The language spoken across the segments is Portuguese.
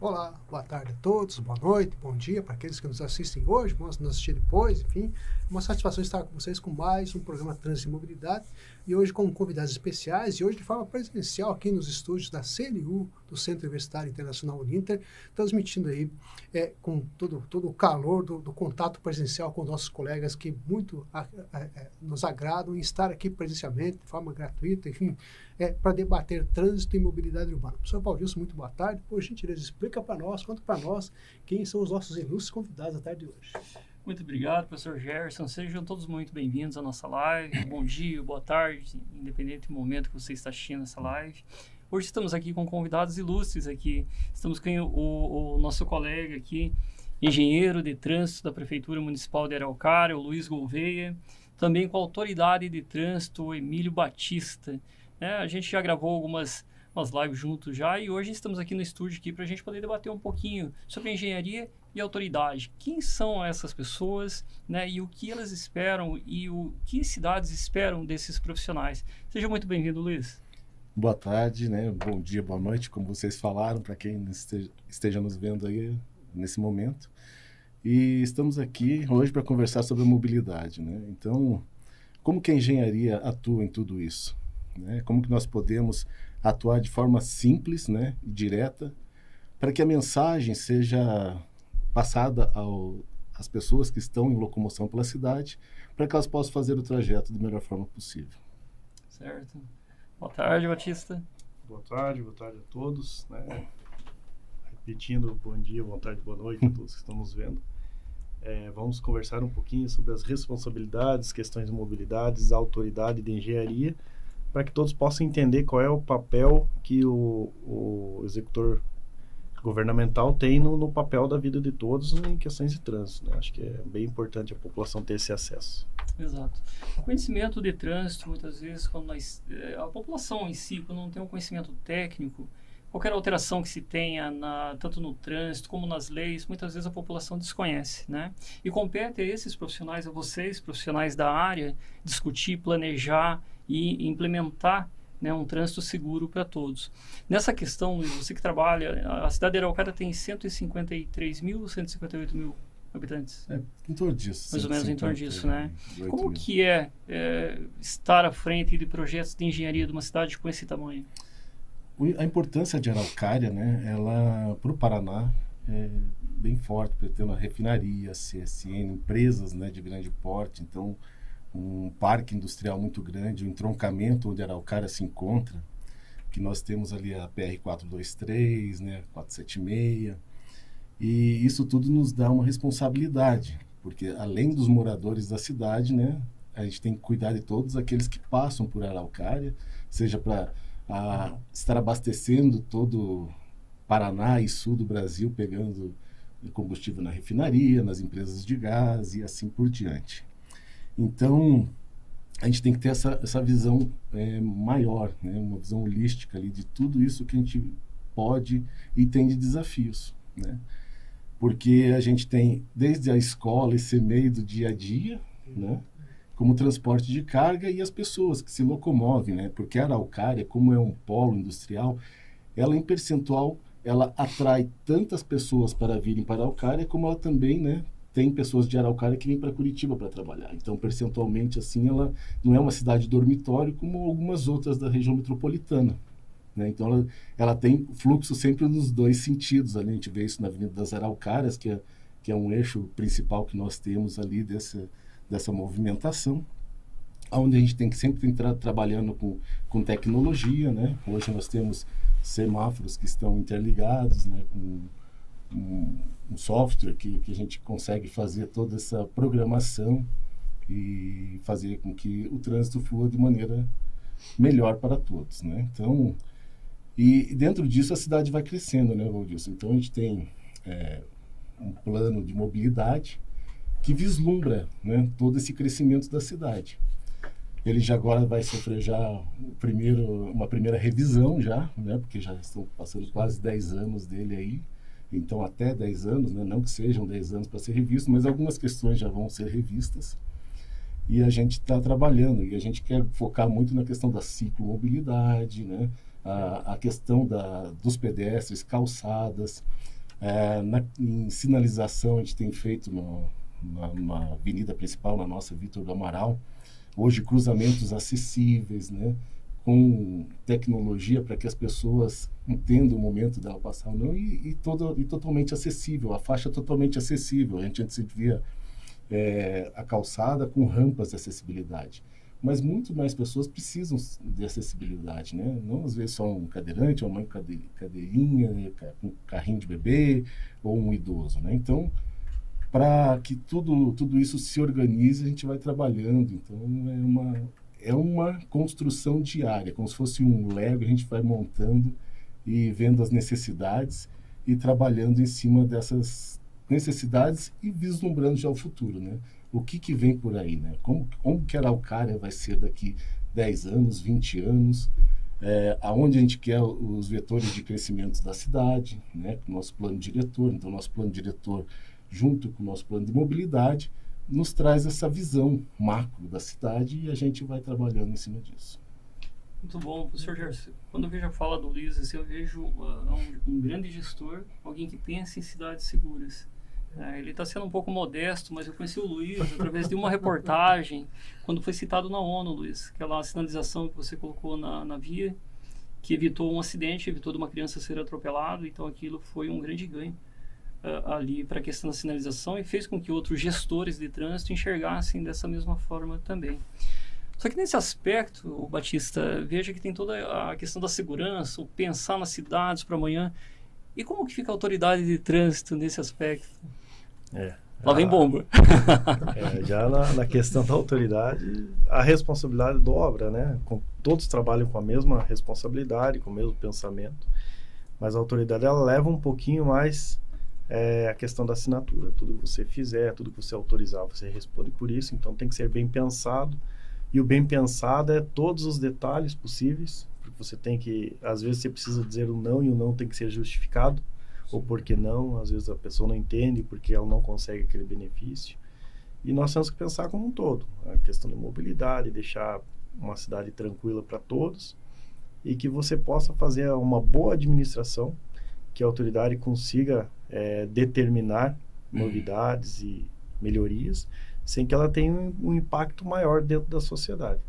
Olá, boa tarde a todos, boa noite, bom dia para aqueles que nos assistem hoje, vão nos assistir depois, enfim. É uma satisfação estar com vocês com mais um programa Trânsito e Mobilidade e hoje com convidados especiais e hoje de forma presencial aqui nos estúdios da CNU, do Centro Universitário Internacional Uninter, transmitindo aí é, com todo, todo o calor do, do, contato presencial com nossos colegas que muito a, a, a, nos agradam em estar aqui presencialmente, de forma gratuita, enfim, é, para debater trânsito e mobilidade urbana. Professor Valdilson, muito boa tarde. Por gentileza, explica para nós, conta para nós quem são os nossos ilustres convidados da tarde de hoje. Muito obrigado, professor Gerson. Sejam todos muito bem-vindos à nossa live. Bom dia, boa tarde, independente do momento que você está assistindo essa live. Hoje estamos aqui com convidados ilustres aqui. Estamos com o, o nosso colega aqui, engenheiro de trânsito da Prefeitura Municipal de Araucária, o Luiz Gouveia. Também com a autoridade de trânsito, o Emílio Batista. É, a gente já gravou algumas umas lives juntos já e hoje estamos aqui no estúdio aqui para a gente poder debater um pouquinho sobre engenharia e autoridade. Quem são essas pessoas, né? E o que elas esperam e o que cidades esperam desses profissionais. Seja muito bem-vindo, Luiz. Boa tarde, né? Bom dia, boa noite, como vocês falaram, para quem esteja, esteja nos vendo aí nesse momento. E estamos aqui hoje para conversar sobre mobilidade, né? Então, como que a engenharia atua em tudo isso? Né? Como que nós podemos atuar de forma simples, né, e direta, para que a mensagem seja passada ao, às pessoas que estão em locomoção pela cidade, para que elas possam fazer o trajeto da melhor forma possível. Certo. Boa tarde, Batista. Boa tarde, boa tarde a todos. Né? Repetindo, bom dia, boa tarde, boa noite a todos que estão nos vendo. É, vamos conversar um pouquinho sobre as responsabilidades, questões de mobilidades, autoridade de engenharia, para que todos possam entender qual é o papel que o, o executor governamental tem no, no, papel da vida de todos em questões de trânsito. Né? Acho que é bem importante a população ter esse acesso. Exato. O conhecimento de trânsito, muitas vezes, quando nós, eh, a população em si, quando não tem um conhecimento técnico, qualquer alteração que se tenha, na, tanto no trânsito como nas leis, muitas vezes a população desconhece, né? E compete a esses profissionais, a vocês, profissionais da área, discutir, planejar e implementar né, um trânsito seguro para todos. Nessa questão, você que trabalha, a cidade de Araucária tem 153 mil, 158 mil habitantes? É, em torno disso. Mais ou menos em torno disso, né? Como mil. que é, é, estar à frente de projetos de engenharia de uma cidade com esse tamanho? A importância de Araucária, né, ela, para o Paraná, é bem forte, porque tem uma refinaria, CSN, empresas né, de grande porte, então um parque industrial muito grande, um entroncamento onde Araucária se encontra, que nós temos ali a PR-423, né, 476, e isso tudo nos dá uma responsabilidade, porque além dos moradores da cidade, né, a gente tem que cuidar de todos aqueles que passam por Araucária, seja para estar abastecendo todo Paraná e sul do Brasil, pegando combustível na refinaria, nas empresas de gás e assim por diante. Então, a gente tem que ter essa, essa visão é, maior, né? uma visão holística ali de tudo isso que a gente pode e tem de desafios, né? Porque a gente tem desde a escola, esse meio do dia a dia, né? Como transporte de carga e as pessoas que se locomovem, né? Porque a Araucária, como é um polo industrial, ela em percentual ela atrai tantas pessoas para virem para a Araucária, como ela também, né, tem pessoas de Araucária que vêm para Curitiba para trabalhar. Então, percentualmente, assim, ela não é uma cidade dormitório como algumas outras da região metropolitana. Né? Então, ela, ela tem fluxo sempre nos dois sentidos. A gente vê isso na Avenida das Araucárias, que é, que é um eixo principal que nós temos ali dessa, dessa movimentação onde a gente tem que sempre entrar trabalhando com, com tecnologia, né? Hoje nós temos semáforos que estão interligados, né? Com, um, um software que, que a gente consegue fazer toda essa programação e fazer com que o trânsito flua de maneira melhor para todos, né? Então, e dentro disso a cidade vai crescendo, né, Valdilson? Então a gente tem é, um plano de mobilidade que vislumbra né, todo esse crescimento da cidade. Ele já agora vai sofrer já primeiro, uma primeira revisão já, né, porque já estão passando quase 10 anos dele aí, então até 10 anos, né? não que sejam 10 anos para ser revisto, mas algumas questões já vão ser revistas. E a gente está trabalhando, e a gente quer focar muito na questão da ciclomobilidade, né? a, a questão da, dos pedestres, calçadas, é, na, em sinalização a gente tem feito no, na, na avenida principal, na nossa Vitor do Amaral, hoje cruzamentos acessíveis, né? Com tecnologia para que as pessoas entendam o momento dela passar ou não e, e, todo, e totalmente acessível, a faixa totalmente acessível. A gente antes via é, a calçada com rampas de acessibilidade. Mas muito mais pessoas precisam de acessibilidade, né? Não às vezes só um cadeirante, uma cadeirinha, né? um carrinho de bebê ou um idoso, né? Então, para que tudo, tudo isso se organize, a gente vai trabalhando. Então, é uma, uma construção diária, como se fosse um Lego, a gente vai montando e vendo as necessidades e trabalhando em cima dessas necessidades e vislumbrando já o futuro, né? O que, que vem por aí, né? Como, como que Araucária vai ser daqui 10 anos, 20 anos? É, aonde a gente quer os vetores de crescimento da cidade, né? Com o nosso plano diretor. Então, nosso plano diretor, junto com o nosso plano de mobilidade, nos traz essa visão macro da cidade e a gente vai trabalhando em cima disso. Muito bom, professor Gerson. Quando eu vejo a fala do Luiz, assim, eu vejo uh, um, um, grande gestor, alguém que pensa em cidades seguras. Uh, ele está sendo um pouco modesto, mas eu conheci o Luiz através de uma reportagem, quando foi citado na ONU, Luiz, aquela sinalização que você colocou na, na via, que evitou um acidente, evitou de uma criança ser atropelada, então aquilo foi um grande ganho uh, ali para a questão da sinalização e fez com que outros gestores de trânsito enxergassem dessa mesma forma também. Só que nesse aspecto, o Batista, veja que tem toda a questão da segurança, o pensar nas cidades para amanhã. E como que fica a autoridade de trânsito nesse aspecto? É, Lá vem bomba. É, já na, na, questão da autoridade, a responsabilidade dobra, né? Com, todos trabalham com a mesma responsabilidade, com o mesmo pensamento, mas a autoridade ela leva um pouquinho mais é a questão da assinatura. Tudo que você fizer, tudo que você autorizar, você responde por isso. Então tem que ser bem pensado. E o bem pensado é todos os detalhes possíveis. Porque você tem que, às vezes você precisa dizer o não e o não tem que ser justificado. Ou por que não, às vezes a pessoa não entende porque ela não consegue aquele benefício. E nós temos que pensar como um todo. A questão da mobilidade, deixar uma cidade tranquila para todos e que você possa fazer uma boa administração, que a autoridade consiga é, determinar uhum. novidades e melhorias sem que ela tenha um, um impacto maior dentro da sociedade.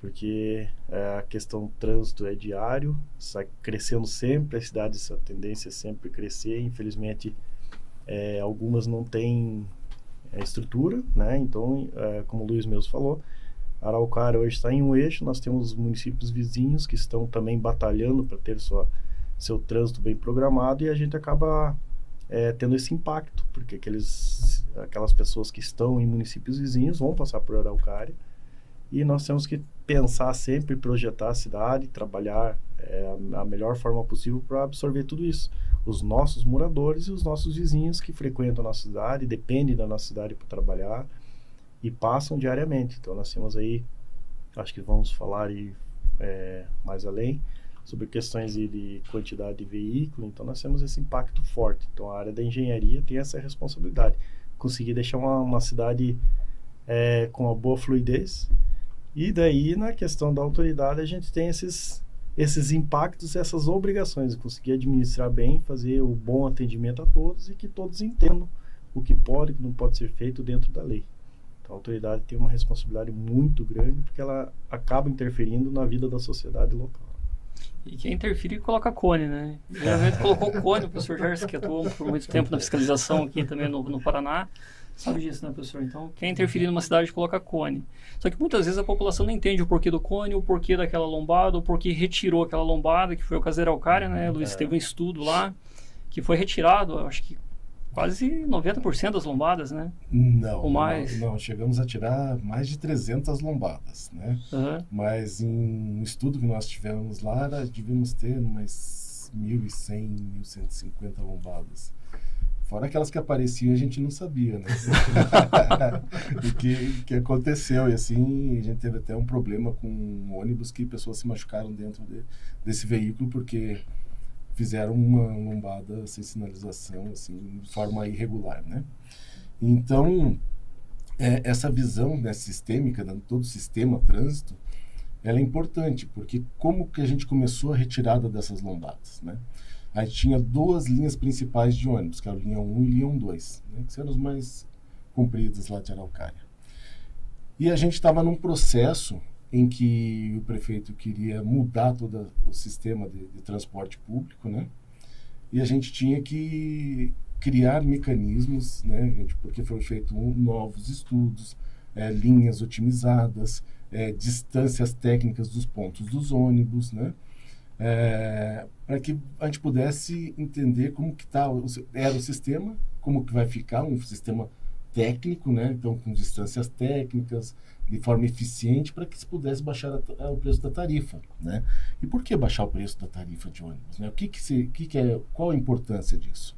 Porque é, a questão do trânsito é diário, está crescendo sempre, as cidades, a tendência é sempre crescer. Infelizmente, é, algumas não têm é, estrutura, né? Então, é, como o Luiz mesmo falou, Araucária hoje está em um eixo, nós temos municípios vizinhos que estão também batalhando para ter sua, seu trânsito bem programado e a gente acaba é, tendo esse impacto, porque aqueles, aquelas pessoas que estão em municípios vizinhos vão passar por Araucária e nós temos que pensar sempre, projetar a cidade, trabalhar é, a, melhor forma possível para absorver tudo isso. Os nossos moradores e os nossos vizinhos que frequentam a nossa cidade, dependem da nossa cidade para trabalhar e passam diariamente. Então nós temos aí, acho que vamos falar aí, é, mais além, sobre questões de quantidade de veículo, então nós temos esse impacto forte. Então a área da engenharia tem essa responsabilidade, conseguir deixar uma, uma cidade é, com uma boa fluidez. E daí na questão da autoridade a gente tem esses esses impactos, essas obrigações, conseguir administrar bem, fazer o bom atendimento a todos e que todos entendam o que pode e o que não pode ser feito dentro da lei. Então, a autoridade tem uma responsabilidade muito grande porque ela acaba interferindo na vida da sociedade local. E quem interferir coloca cone, né? Geralmente colocou cone, o professor Gerson, que atuou por muito tempo na fiscalização aqui também no, no Paraná, sabe disso, né, professor? Então, quem interferir numa cidade coloca cone. Só que muitas vezes a população não entende o porquê do cone, o porquê daquela lombada, o porquê retirou aquela lombada, que foi o caso da né? Luiz, teve um estudo lá que foi retirado, acho que quase 90% das lombadas, né? Não, Ou mais. Não, não, chegamos a tirar mais de 300 lombadas, né? Uhum. Mas em um estudo que nós tivemos lá, devíamos ter umas 1.100, 1.150 lombadas. Fora aquelas que apareciam a gente não sabia, né? o que, que aconteceu. E assim, a gente teve até um problema com um ônibus que pessoas se machucaram dentro de, desse veículo, porque fizeram uma lombada sem sinalização, assim, de forma irregular, né? Então, é, essa visão né, sistêmica, de todo o sistema trânsito, ela é importante, porque como que a gente começou a retirada dessas lombadas, né? A gente tinha duas linhas principais de ônibus, que eram a linha 1 e linha 2, né, que eram as mais compridas lá de Araucária. E a gente estava num processo em que o prefeito queria mudar todo o sistema de, de transporte público, né? E a gente tinha que criar mecanismos, né? Porque foram feitos novos estudos, é, linhas otimizadas, é, distâncias técnicas dos pontos dos ônibus, né? É, para que a gente pudesse entender como que tá, era o sistema, como que vai ficar um sistema técnico, né? Então, com distâncias técnicas, de forma eficiente, para que se pudesse baixar a, a, o preço da tarifa, né? E por que baixar o preço da tarifa de ônibus? Né? O que que, se, que, que é, qual a importância disso?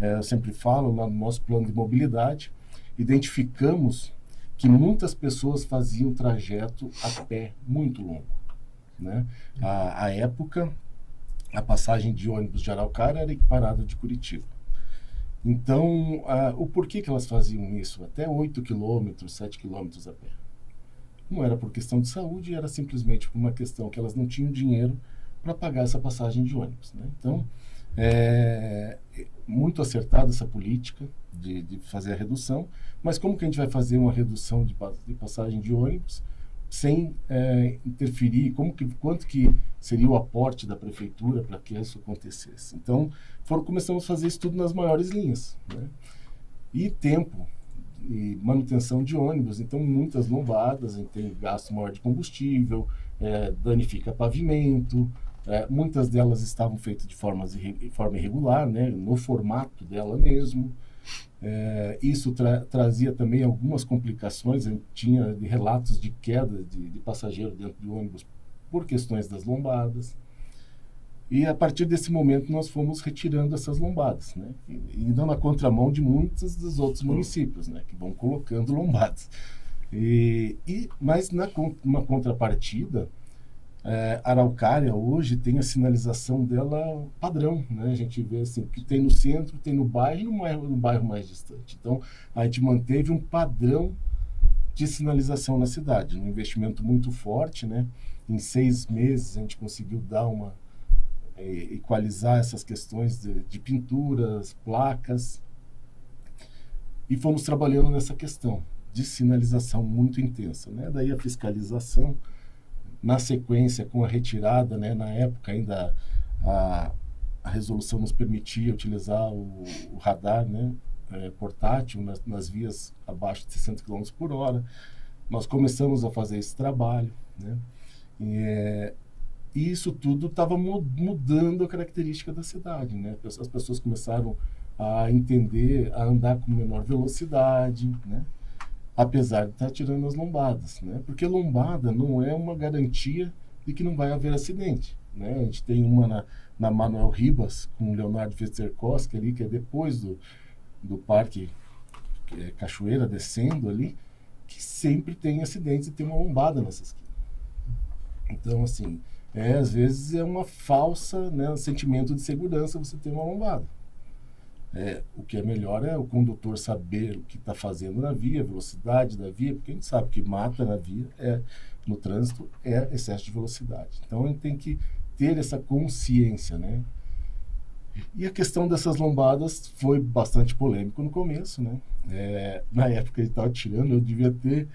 É, eu sempre falo no nosso plano de mobilidade, identificamos que muitas pessoas faziam trajeto a pé muito longo, né? A, a época, a passagem de ônibus de Araucária era equiparada de Curitiba. Então, o porquê que elas faziam isso? Até 8 quilômetros, 7 quilômetros a pé. Não era por questão de saúde, era simplesmente por uma questão que elas não tinham dinheiro para pagar essa passagem de ônibus. Né? Então, é muito acertada essa política de, de, fazer a redução, mas como que a gente vai fazer uma redução de, de passagem de ônibus sem é, interferir, como que, quanto que seria o aporte da prefeitura para que isso acontecesse. Então, foram, começamos a fazer isso tudo nas maiores linhas. Né? E tempo, e manutenção de ônibus, então muitas lombadas, tem gasto maior de combustível, é, danifica pavimento, é, muitas delas estavam feitas de, formas, de forma irregular, né, no formato dela mesmo. É, isso tra trazia também algumas complicações. Eu tinha de relatos de queda de, de passageiro dentro do ônibus por questões das lombadas. E a partir desse momento nós fomos retirando essas lombadas, né? E, indo na contramão de muitos dos outros municípios, né? Que vão colocando lombadas. E, e mas na uma contrapartida, é, Araucária hoje tem a sinalização dela padrão, né? A gente vê assim que tem no centro, tem no bairro e no bairro, no bairro mais distante. Então a gente manteve um padrão de sinalização na cidade, um investimento muito forte, né? Em seis meses a gente conseguiu dar uma equalizar essas questões de, de pinturas, placas e fomos trabalhando nessa questão de sinalização muito intensa, né? Daí a fiscalização na sequência, com a retirada, né, na época ainda a, a resolução nos permitia utilizar o, o radar né, é, portátil nas, nas, vias abaixo de 60 km por hora. Nós começamos a fazer esse trabalho. Né, e, é, e isso tudo estava mudando a característica da cidade. Né? As pessoas começaram a entender, a andar com menor velocidade, né? apesar de estar tá tirando as lombadas, né? Porque lombada não é uma garantia de que não vai haver acidente, né? A gente tem uma na, na Manuel Ribas com Leonardo Vesterkoski ali, que é depois do, do parque é Cachoeira descendo ali, que sempre tem acidentes e tem uma lombada nessa esquina. Então, assim, é, às vezes é uma falsa, né, um sentimento de segurança você ter uma lombada. É, o que é melhor é o condutor saber o que está fazendo na via, a velocidade da via, porque a gente sabe que mata na via, é, no trânsito, é excesso de velocidade. Então a gente tem que ter essa consciência, né? E a questão dessas lombadas foi bastante polêmico no começo, né? É, na época ele estava tirando, eu devia ter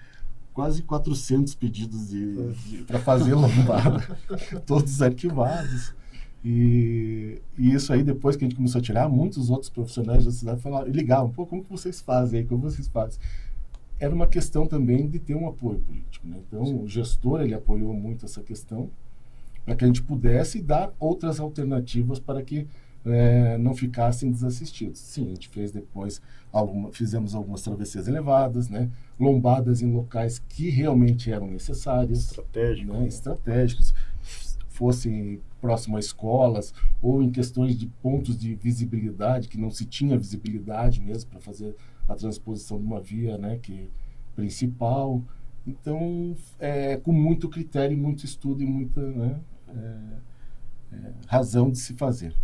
quase 400 pedidos de, de para fazer lombada, todos arquivados. E, e, isso aí, depois que a gente começou a tirar, muitos outros profissionais da cidade falaram, ligavam, pô, como que vocês fazem aí, como vocês fazem? Era uma questão também de ter um apoio político, né? Então, Sim. o gestor, ele apoiou muito essa questão, para que a gente pudesse dar outras alternativas para que é, não ficassem desassistidos. Sim, a gente fez depois, alguma, fizemos algumas travessias elevadas, né? Lombadas em locais que realmente eram necessárias. Estratégicos. Né? Estratégicos fossem próximo a escolas ou em questões de pontos de visibilidade que não se tinha visibilidade mesmo para fazer a transposição de uma via, né, que principal. Então, é, com muito critério, muito estudo e muita né, é, é, razão de se fazer.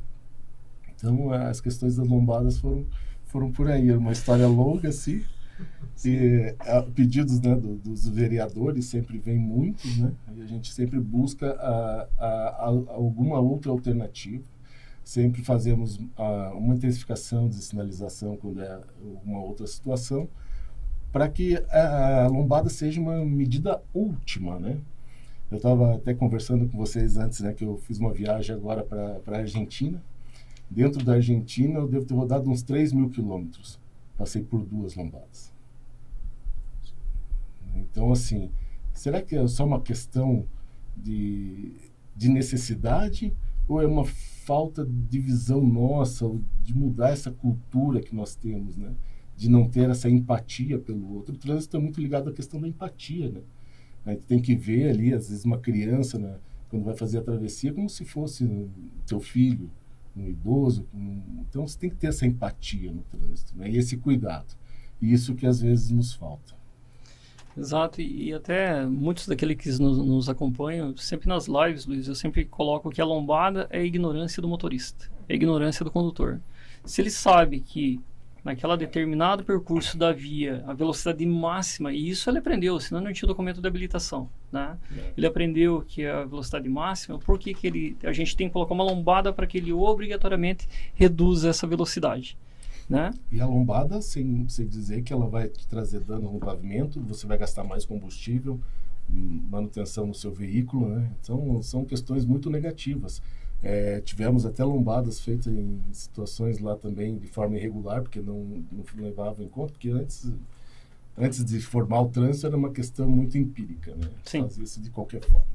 Então, as questões das lombadas foram, foram por aí. Era uma história longa, assim. E, a, pedidos né, do, dos vereadores sempre vem muitos, né? E a gente sempre busca a, a alguma outra alternativa. Sempre fazemos uma intensificação de sinalização quando é uma outra situação, para que a, lombada seja uma medida última, né? Eu estava até conversando com vocês antes, né, que eu fiz uma viagem agora para a Argentina. Dentro da Argentina, eu devo ter rodado uns 3 mil quilômetros. Passei por duas lombadas. Então, assim, será que é só uma questão de, de necessidade ou é uma falta de visão nossa, de mudar essa cultura que nós temos, né? De não ter essa empatia pelo outro. O trânsito é muito ligado à questão da empatia, né? A gente tem que ver ali, às vezes, uma criança, né, quando vai fazer a travessia, como se fosse um, teu filho, um idoso. Então, você tem que ter essa empatia no trânsito, né, e esse cuidado. E isso que às vezes nos falta. Exato, e, e até muitos daqueles que nos, nos, acompanham, sempre nas lives, Luiz, eu sempre coloco que a lombada é a ignorância do motorista, é a ignorância do condutor. Se ele sabe que naquela determinado percurso da via, a velocidade máxima, e isso ele aprendeu, senão não tinha documento de habilitação, né? É. Ele aprendeu que a velocidade máxima, por que, que ele, a gente tem que colocar uma lombada para que ele obrigatoriamente reduza essa velocidade, né? E a lombada, sem, sem dizer que ela vai te trazer dano no pavimento, você vai gastar mais combustível, hum, manutenção no seu veículo, né? Então, são questões muito negativas. É, tivemos até lombadas feitas em situações lá também de forma irregular, porque não, não levavam em conta, porque antes, antes de formar o trânsito era uma questão muito empírica, né? Sim. Fazia isso de qualquer forma.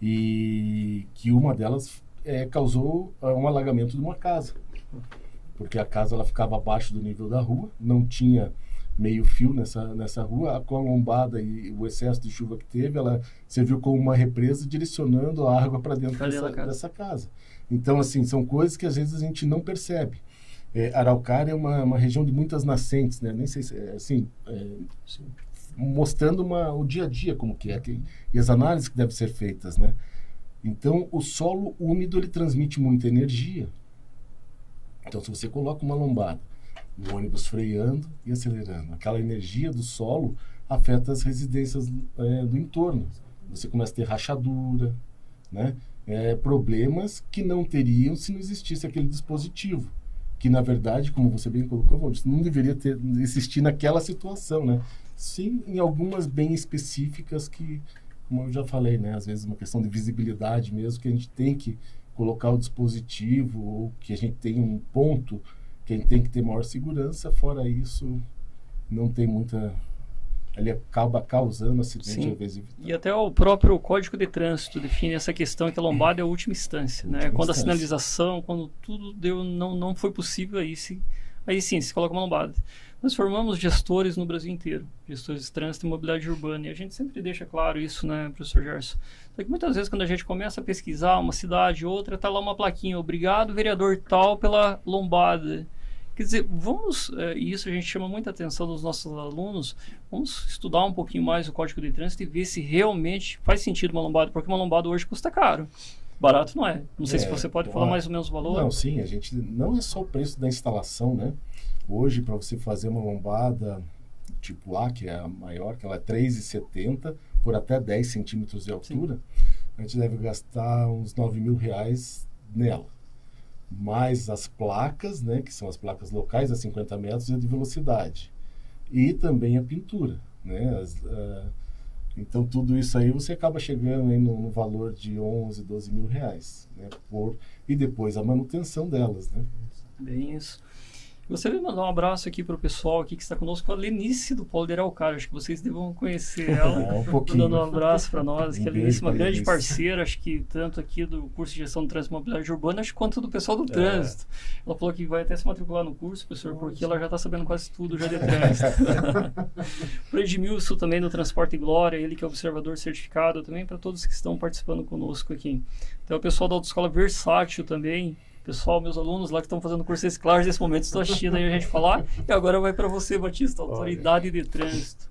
E que uma delas é, causou uh, um alagamento de uma casa, porque a casa ela ficava abaixo do nível da rua, não tinha meio fio nessa, nessa rua, com a lombada e o excesso de chuva que teve, ela serviu como uma represa direcionando a água para dentro dessa casa? dessa, casa. Então, assim, são coisas que às vezes a gente não percebe. É, Araucária é uma, uma região de muitas nascentes, né? Nem sei se, é, assim, é, mostrando uma, o dia a dia como que é, que, e as análises que devem ser feitas, né? Então, o solo úmido, ele transmite muita energia. Então, se você coloca uma lombada o ônibus freando e acelerando. Aquela energia do solo afeta as residências é, do entorno. Você começa a ter rachadura, né? É, problemas que não teriam se não existisse aquele dispositivo. Que, na verdade, como você bem colocou, não deveria ter, existir naquela situação, né? Sim, em algumas bem específicas que, como eu já falei, né? Às vezes uma questão de visibilidade mesmo, que a gente tem que colocar o dispositivo ou que a gente tem um ponto quem tem que ter maior segurança, fora isso, não tem muita. Ele acaba causando acidente Sim. às vezes. E até o próprio Código de Trânsito define essa questão que a lombada é a última instância, né? última né? Quando instância. a sinalização, quando tudo deu, não, não foi possível, aí, se, aí sim, se coloca uma lombada. Nós formamos gestores no Brasil inteiro, gestores de trânsito e mobilidade urbana, e a gente sempre deixa claro isso, né, professor Gerson? Só que muitas vezes quando a gente começa a pesquisar uma cidade, outra, tá lá uma plaquinha, obrigado vereador tal pela lombada. Quer dizer, vamos, é, e isso a gente chama muita atenção dos nossos alunos, vamos estudar um pouquinho mais o Código de Trânsito e ver se realmente faz sentido uma lombada, porque uma lombada hoje custa caro. Barato não é. Não sei é, se você pode falar mais ou menos o valor. Não, sim, a gente não é só o preço da instalação, né? Hoje, para você fazer uma lombada tipo A, que é a maior, que ela é 3,70 por até 10 centímetros de altura, sim. a gente deve gastar uns 9 mil reais nela mais as placas, né, que são as placas locais a 50 metros e a de velocidade. E também a pintura. Né, as, uh, então, tudo isso aí você acaba chegando aí no, no, valor de 11, 12 mil reais. Né, por, e depois a manutenção delas. Né? Bem isso. Gostaria de mandar um abraço aqui para o pessoal aqui que está conosco, a Lenice do Polo de Araucária. Acho que vocês devam conhecer ela. É, um pouquinho. Dando um abraço para nós, que a Lenice é uma grande parceira, acho que tanto aqui do curso de gestão de trânsito e mobilidade urbana, quanto do pessoal do é. trânsito. Ela falou que vai até se matricular no curso, professor, porque ela já está sabendo quase tudo já de trânsito. o Edmilson também do Transporte Glória, ele que é observador certificado também, para todos que estão participando conosco aqui. Então, o pessoal da Autoescola Versátil também, pessoal, meus alunos lá que estão fazendo curso reciclagem nesse momento, estou assistindo aí a gente falar. E agora vai para você, Batista, autoridade de trânsito.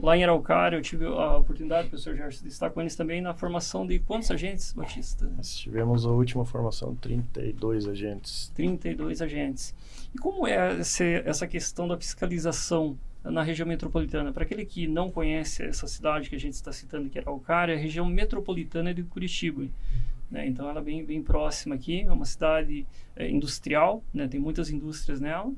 Lá em Araucária, eu tive a oportunidade, o professor Gerson destacou eles também, na formação de quantos agentes, Batista? Nós tivemos a última formação, 32 agentes. 32 agentes. E como é esse, essa questão da fiscalização na região metropolitana? Para aquele que não conhece essa cidade que a gente está citando, que é Araucária, é a região metropolitana de Curitiba. Né? Então, ela é bem, bem próxima aqui, é uma cidade é, industrial, né? tem muitas indústrias nela.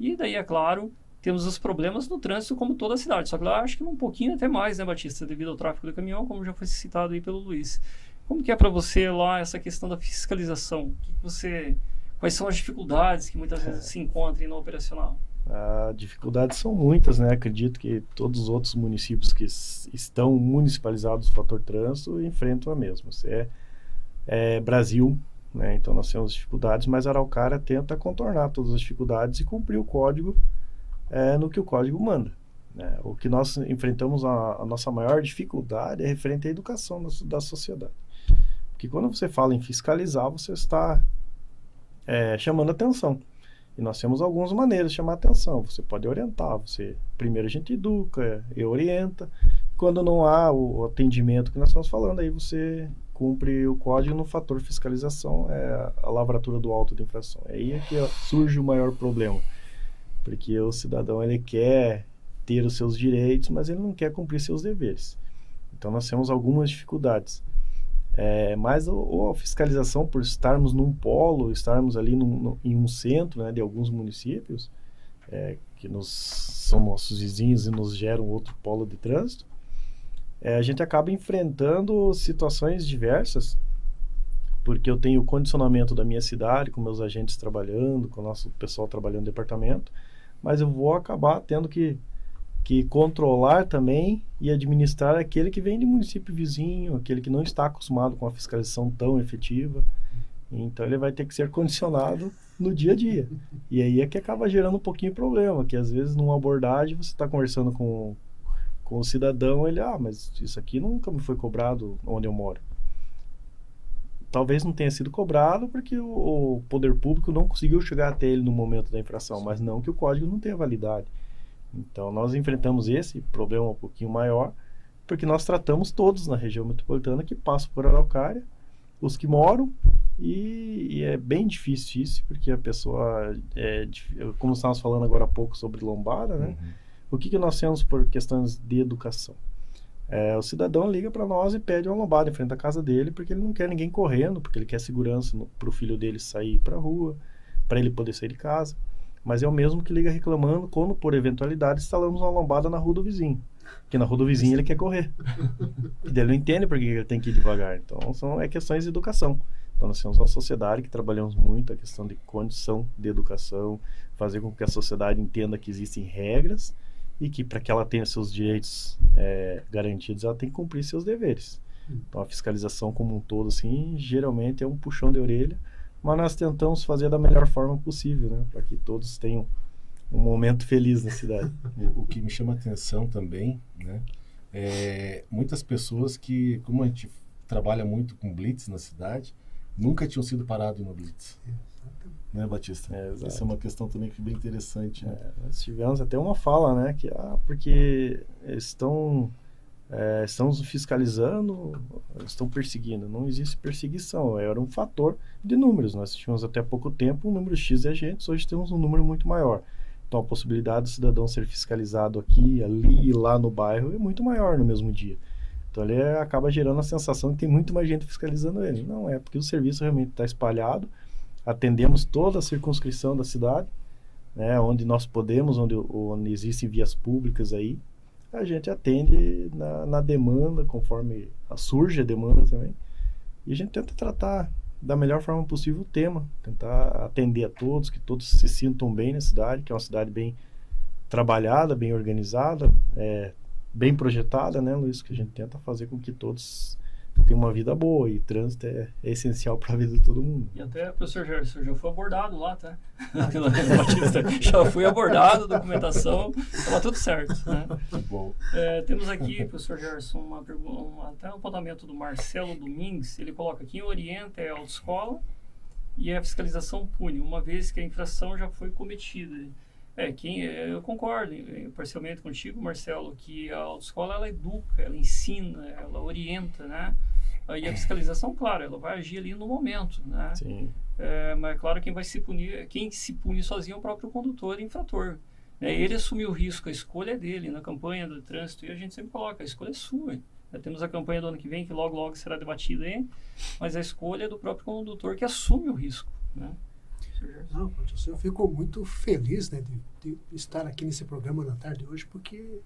E daí, é claro, temos os problemas no trânsito como toda a cidade. Só que lá acho que um pouquinho até mais, né, Batista, devido ao tráfego do caminhão, como já foi citado aí pelo Luiz. Como que é para você lá essa questão da fiscalização? O que você, quais são as dificuldades que muitas vezes se encontram no operacional? As dificuldades são muitas, né? Acredito que todos os outros municípios que estão municipalizados do fator trânsito enfrentam a mesma. É, é Brasil, né? Então nós temos dificuldades, mas Araucária tenta contornar todas as dificuldades e cumprir o código é, no que o código manda. Né? O que nós enfrentamos, a, a, nossa maior dificuldade é referente à educação da, da, sociedade. Porque quando você fala em fiscalizar, você está é, chamando atenção. E nós temos algumas maneiras de chamar atenção. Você pode orientar, você primeiro a gente educa e orienta. Quando não há o atendimento que nós estamos falando, aí você cumpre o código no fator fiscalização, é a lavratura do auto de infração. É aí é que surge o maior problema porque o cidadão ele quer ter os seus direitos, mas ele não quer cumprir seus deveres. Então nós temos algumas dificuldades. É, mas ou a fiscalização por estarmos num polo, estarmos ali num, em um centro né, de alguns municípios, é, que nos, são nossos vizinhos e nos geram outro polo de trânsito, é, a gente acaba enfrentando situações diversas, porque eu tenho o condicionamento da minha cidade, com meus agentes trabalhando, com o nosso pessoal trabalhando no departamento, mas eu vou acabar tendo que, que controlar também e administrar aquele que vem de município vizinho, aquele que não está acostumado com a fiscalização tão efetiva. Então ele vai ter que ser condicionado no dia a dia. E aí é que acaba gerando um pouquinho de problema, que às vezes numa abordagem você está conversando com, com o cidadão, ele, ah, mas isso aqui nunca me foi cobrado onde eu moro talvez não tenha sido cobrado porque o, o, poder público não conseguiu chegar até ele no momento da infração, mas não que o código não tenha validade. Então nós enfrentamos esse problema um pouquinho maior, porque nós tratamos todos na região metropolitana que passam por Araucária, os que moram, e, e é bem difícil isso, porque a pessoa, é, como estávamos falando agora há pouco sobre lombada, né? Uhum. O que, que nós temos por questões de educação? É, o cidadão liga para nós e pede uma lombada em frente à casa dele porque ele não quer ninguém correndo, porque ele quer segurança para o filho dele sair para a rua, para ele poder sair de casa. Mas é o mesmo que liga reclamando quando, por eventualidade, instalamos uma lombada na rua do vizinho. Porque na rua do vizinho ele quer correr. e ele não entende porque ele tem que ir devagar. Então, são é questões de educação. Então, nós temos uma sociedade que trabalhamos muito a questão de condição de educação, fazer com que a sociedade entenda que existem regras e que para que ela tenha seus direitos é, garantidos, ela tem que cumprir seus deveres. Hum. Então, a fiscalização como um todo, assim, geralmente é um puxão de orelha, mas nós tentamos fazer da melhor forma possível, né, para que todos tenham um momento feliz na cidade. o, o que me chama atenção também, né, é muitas pessoas que, como a gente trabalha muito com blitz na cidade, nunca tinham sido parados no blitz né, Batista? É, Essa é uma questão também que é bem interessante. Né? É, nós tivemos até uma fala, né, que ah, porque estão é, estamos fiscalizando, estão perseguindo. Não existe perseguição, era um fator de números. Nós tínhamos até pouco tempo um número X de agentes, hoje temos um número muito maior. Então a possibilidade do cidadão ser fiscalizado aqui, ali e lá no bairro é muito maior no mesmo dia. Então ele acaba gerando a sensação que tem muito mais gente fiscalizando ele. Não é, porque o serviço realmente está espalhado, atendemos toda a circunscrição da cidade, né, onde nós podemos, onde, onde existem vias públicas aí, a gente atende na, na demanda, conforme surge a demanda também, e a gente tenta tratar da melhor forma possível o tema, tentar atender a todos, que todos se sintam bem na cidade, que é uma cidade bem trabalhada, bem organizada, é, bem projetada, né, Luiz? Que a gente tenta fazer com que todos tem uma vida boa e trânsito é, é essencial para a vida de todo mundo. E até, professor Gerson, já foi abordado lá, tá? já fui abordado, documentação, estava tudo certo. Né? Bom. É, temos aqui, professor Gerson, uma pergunta, até um apontamento do Marcelo Domingues, ele coloca aqui, orienta é a autoescola e a fiscalização pune, uma vez que a infração já foi cometida. É, quem, eu concordo eh, parcialmente contigo, Marcelo, que a autoescola ela educa, ela ensina, ela orienta, né? E a fiscalização, claro, ela vai agir ali no momento, né? Sim. É, mas claro, quem vai se punir, quem se pune sozinho é o próprio condutor e infrator. Né? Ele assumiu o risco, a escolha é dele na campanha do trânsito e a gente sempre coloca, a escolha é sua. Já temos a campanha do ano que vem, que logo, logo será debatida aí, mas a escolha é do próprio condutor que assume o risco, né? Não, eu fico muito feliz né, de, de, estar aqui nesse programa na tarde hoje, porque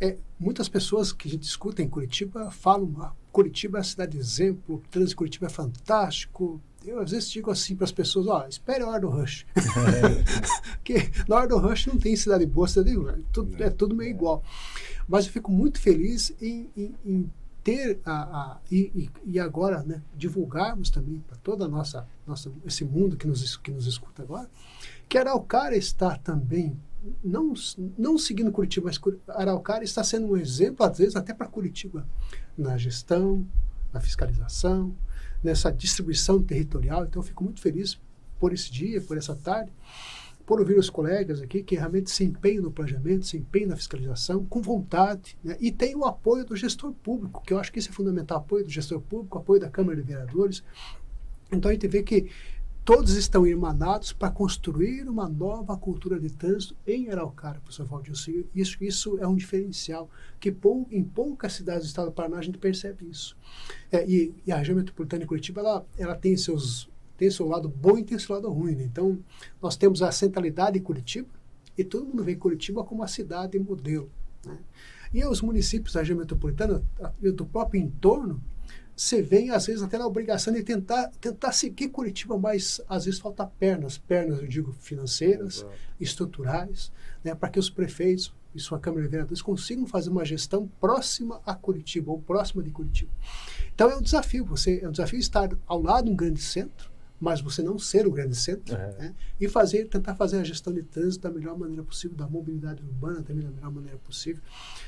é, muitas pessoas que a gente escuta em Curitiba falam ah, Curitiba é a cidade de exemplo, o trânsito de Curitiba é fantástico. Eu às vezes digo assim para as pessoas, ó, espere a hora do rush. Porque na hora do rush não tem cidade boa, cidade ruim, tudo, é tudo meio igual. Mas eu fico muito feliz em, em, em ter a, a e, e, agora né, divulgarmos também para toda a nossa, nossa esse mundo que nos, que nos escuta agora que Araucária está também não, não seguindo Curitiba, mas Araucária está sendo um exemplo, às vezes, até para Curitiba, na gestão, na fiscalização, nessa distribuição territorial. Então, eu fico muito feliz por esse dia, por essa tarde, por ouvir os colegas aqui que realmente se empenham no planejamento, se empenham na fiscalização, com vontade, né? e tem o apoio do gestor público, que eu acho que isso é fundamental, apoio do gestor público, apoio da Câmara de Vereadores. Então a gente vê que todos estão irmanados para construir uma nova cultura de trânsito em Araucária, professor Valdir. Isso, isso é um diferencial, que pou, em poucas cidades do estado do Paraná a gente percebe isso. É, e, e, a região metropolitana de Curitiba, ela, ela tem seus tem seu lado bom e tem seu lado ruim. Né? Então, nós temos a centralidade em Curitiba e todo mundo vê Curitiba como uma cidade modelo. Né? E os municípios da região metropolitana do próprio entorno, você vem, às vezes, até na obrigação de tentar, tentar seguir Curitiba, mas às vezes falta pernas, pernas, eu digo, financeiras, Exato. estruturais, né, para que os prefeitos e sua Câmara de Vereadores consigam fazer uma gestão próxima a Curitiba, ou próxima de Curitiba. Então é um desafio, você, é um desafio estar ao lado de um grande centro, mas você não ser o grande centro é. né? e fazer, tentar fazer a gestão de trânsito da melhor maneira possível, da mobilidade urbana também da melhor maneira possível.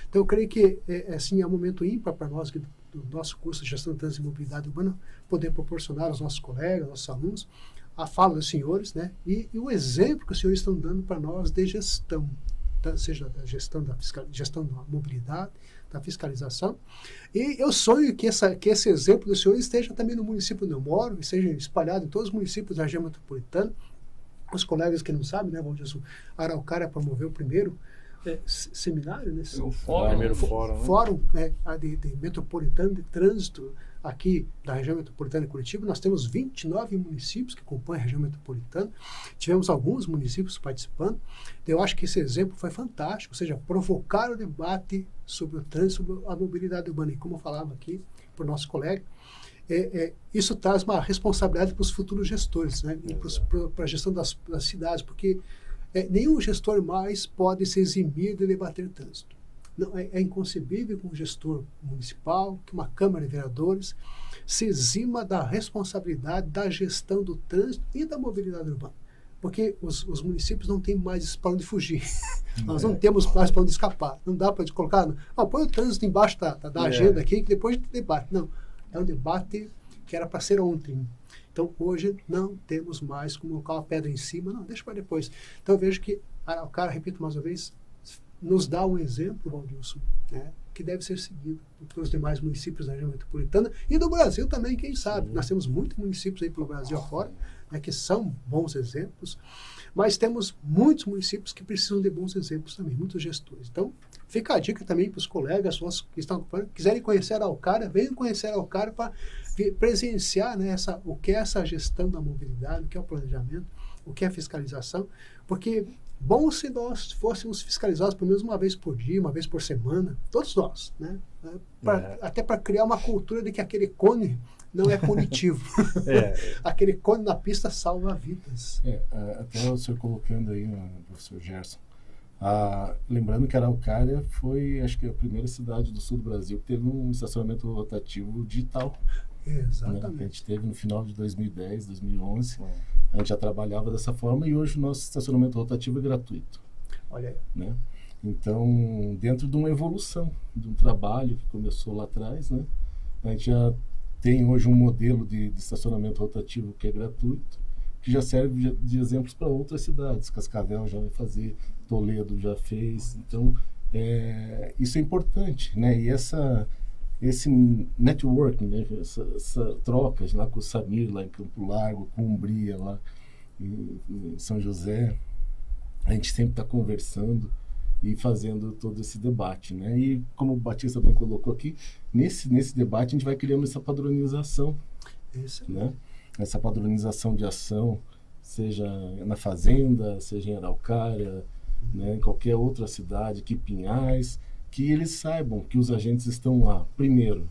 Então, eu creio que é, é assim, é um momento ímpar para nós, do, do nosso curso de gestão de trânsito e mobilidade urbana, poder proporcionar aos nossos colegas, aos nossos alunos, a fala dos senhores né? e, e o exemplo que os senhores estão dando para nós de gestão, tá? seja da gestão da fiscal, gestão da mobilidade, da fiscalização. E eu sonho que, essa, que esse exemplo do senhor esteja também no município onde eu moro, e seja espalhado em todos os municípios da região metropolitana. Os colegas que não sabem, né, Valdir, Araucária promoveu primeiro é, seminário, né? O fórum. Primeiro fórum, né? fórum é, de, de metropolitano de trânsito aqui da região metropolitana de Curitiba. Nós temos 29 municípios que compõem a região metropolitana. Tivemos alguns municípios participando. Eu acho que esse exemplo foi fantástico, ou seja, provocar o debate sobre o trânsito, sobre a mobilidade urbana. E como eu falava aqui para o nosso colega, é, é, isso traz uma responsabilidade para os futuros gestores, né? para a gestão das, das, cidades, porque é, nenhum gestor mais pode se eximir de debater trânsito. Não, é, é, inconcebível que um gestor municipal, que uma Câmara de Vereadores se exima da responsabilidade da gestão do trânsito e da mobilidade urbana. Porque os, os municípios não têm mais para onde fugir. Nós não é. temos mais para onde escapar. Não dá para colocar. Não, põe o trânsito embaixo da, da, da é. agenda aqui, que depois de debate. Não. É um debate que era para ser ontem. Então, hoje, não temos mais como colocar uma pedra em cima. Não, deixa para depois. Então, eu vejo que o cara, repito mais uma vez, nos dá um exemplo, Valdilson, né, que deve ser seguido pelos demais municípios da região metropolitana e do Brasil também, quem sabe. Nós temos muitos municípios aí pelo Brasil afora, né, que são bons exemplos, mas temos muitos municípios que precisam de bons exemplos também, muitos gestores. Então, fica a dica também para os colegas nossos que estão quiserem conhecer a Alcara, venham conhecer a Alcara para presenciar né, essa, o que é essa gestão da mobilidade, o que é o planejamento, o que é a fiscalização, porque bom se nós fôssemos fiscalizados pelo menos uma vez por dia, uma vez por semana, todos nós, né? Pra, é. Até para criar uma cultura de que aquele cone não é punitivo. é. aquele cone na pista salva vidas. É, até o senhor colocando aí, professor Gerson, ah, lembrando que Araucária foi, acho que, a primeira cidade do sul do Brasil que teve um estacionamento rotativo digital. Exatamente. Né, a gente teve no final de 2010, 2011. A gente já trabalhava dessa forma e hoje o nosso estacionamento rotativo é gratuito. Olha aí. Né? Então, dentro de uma evolução, de um trabalho que começou lá atrás, né? a gente já tem hoje um modelo de, de estacionamento rotativo que é gratuito que já serve de, de exemplos para outras cidades. Cascavel já vai fazer, Toledo já fez. Então, é, isso é importante, né? E essa esse networking, né? essa, essa trocas lá com o Samir lá em Campo Largo, com o Umbria lá em, em São José, a gente sempre está conversando e fazendo todo esse debate, né? E como o Batista bem colocou aqui, nesse nesse debate a gente vai criando essa padronização, Isso. né? Essa padronização de ação, seja na fazenda, seja em Araucária, né? Em qualquer outra cidade, aqui Pinhais, que eles saibam que os agentes estão lá, primeiro,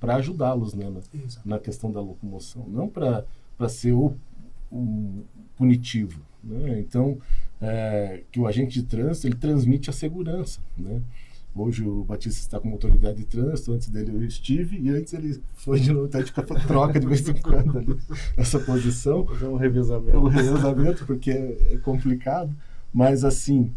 para ajudá-los, né? Na, na questão da locomoção, não para ser o, o punitivo. Né? Então, é, que o agente de trânsito ele transmite a segurança. Né? Hoje o Batista está como autoridade de trânsito, antes dele eu estive, e antes ele foi de novo, a gente fica troca de vez em quando ali, essa posição. Fazer um É revezamento. um revezamento, porque é, é complicado, mas assim,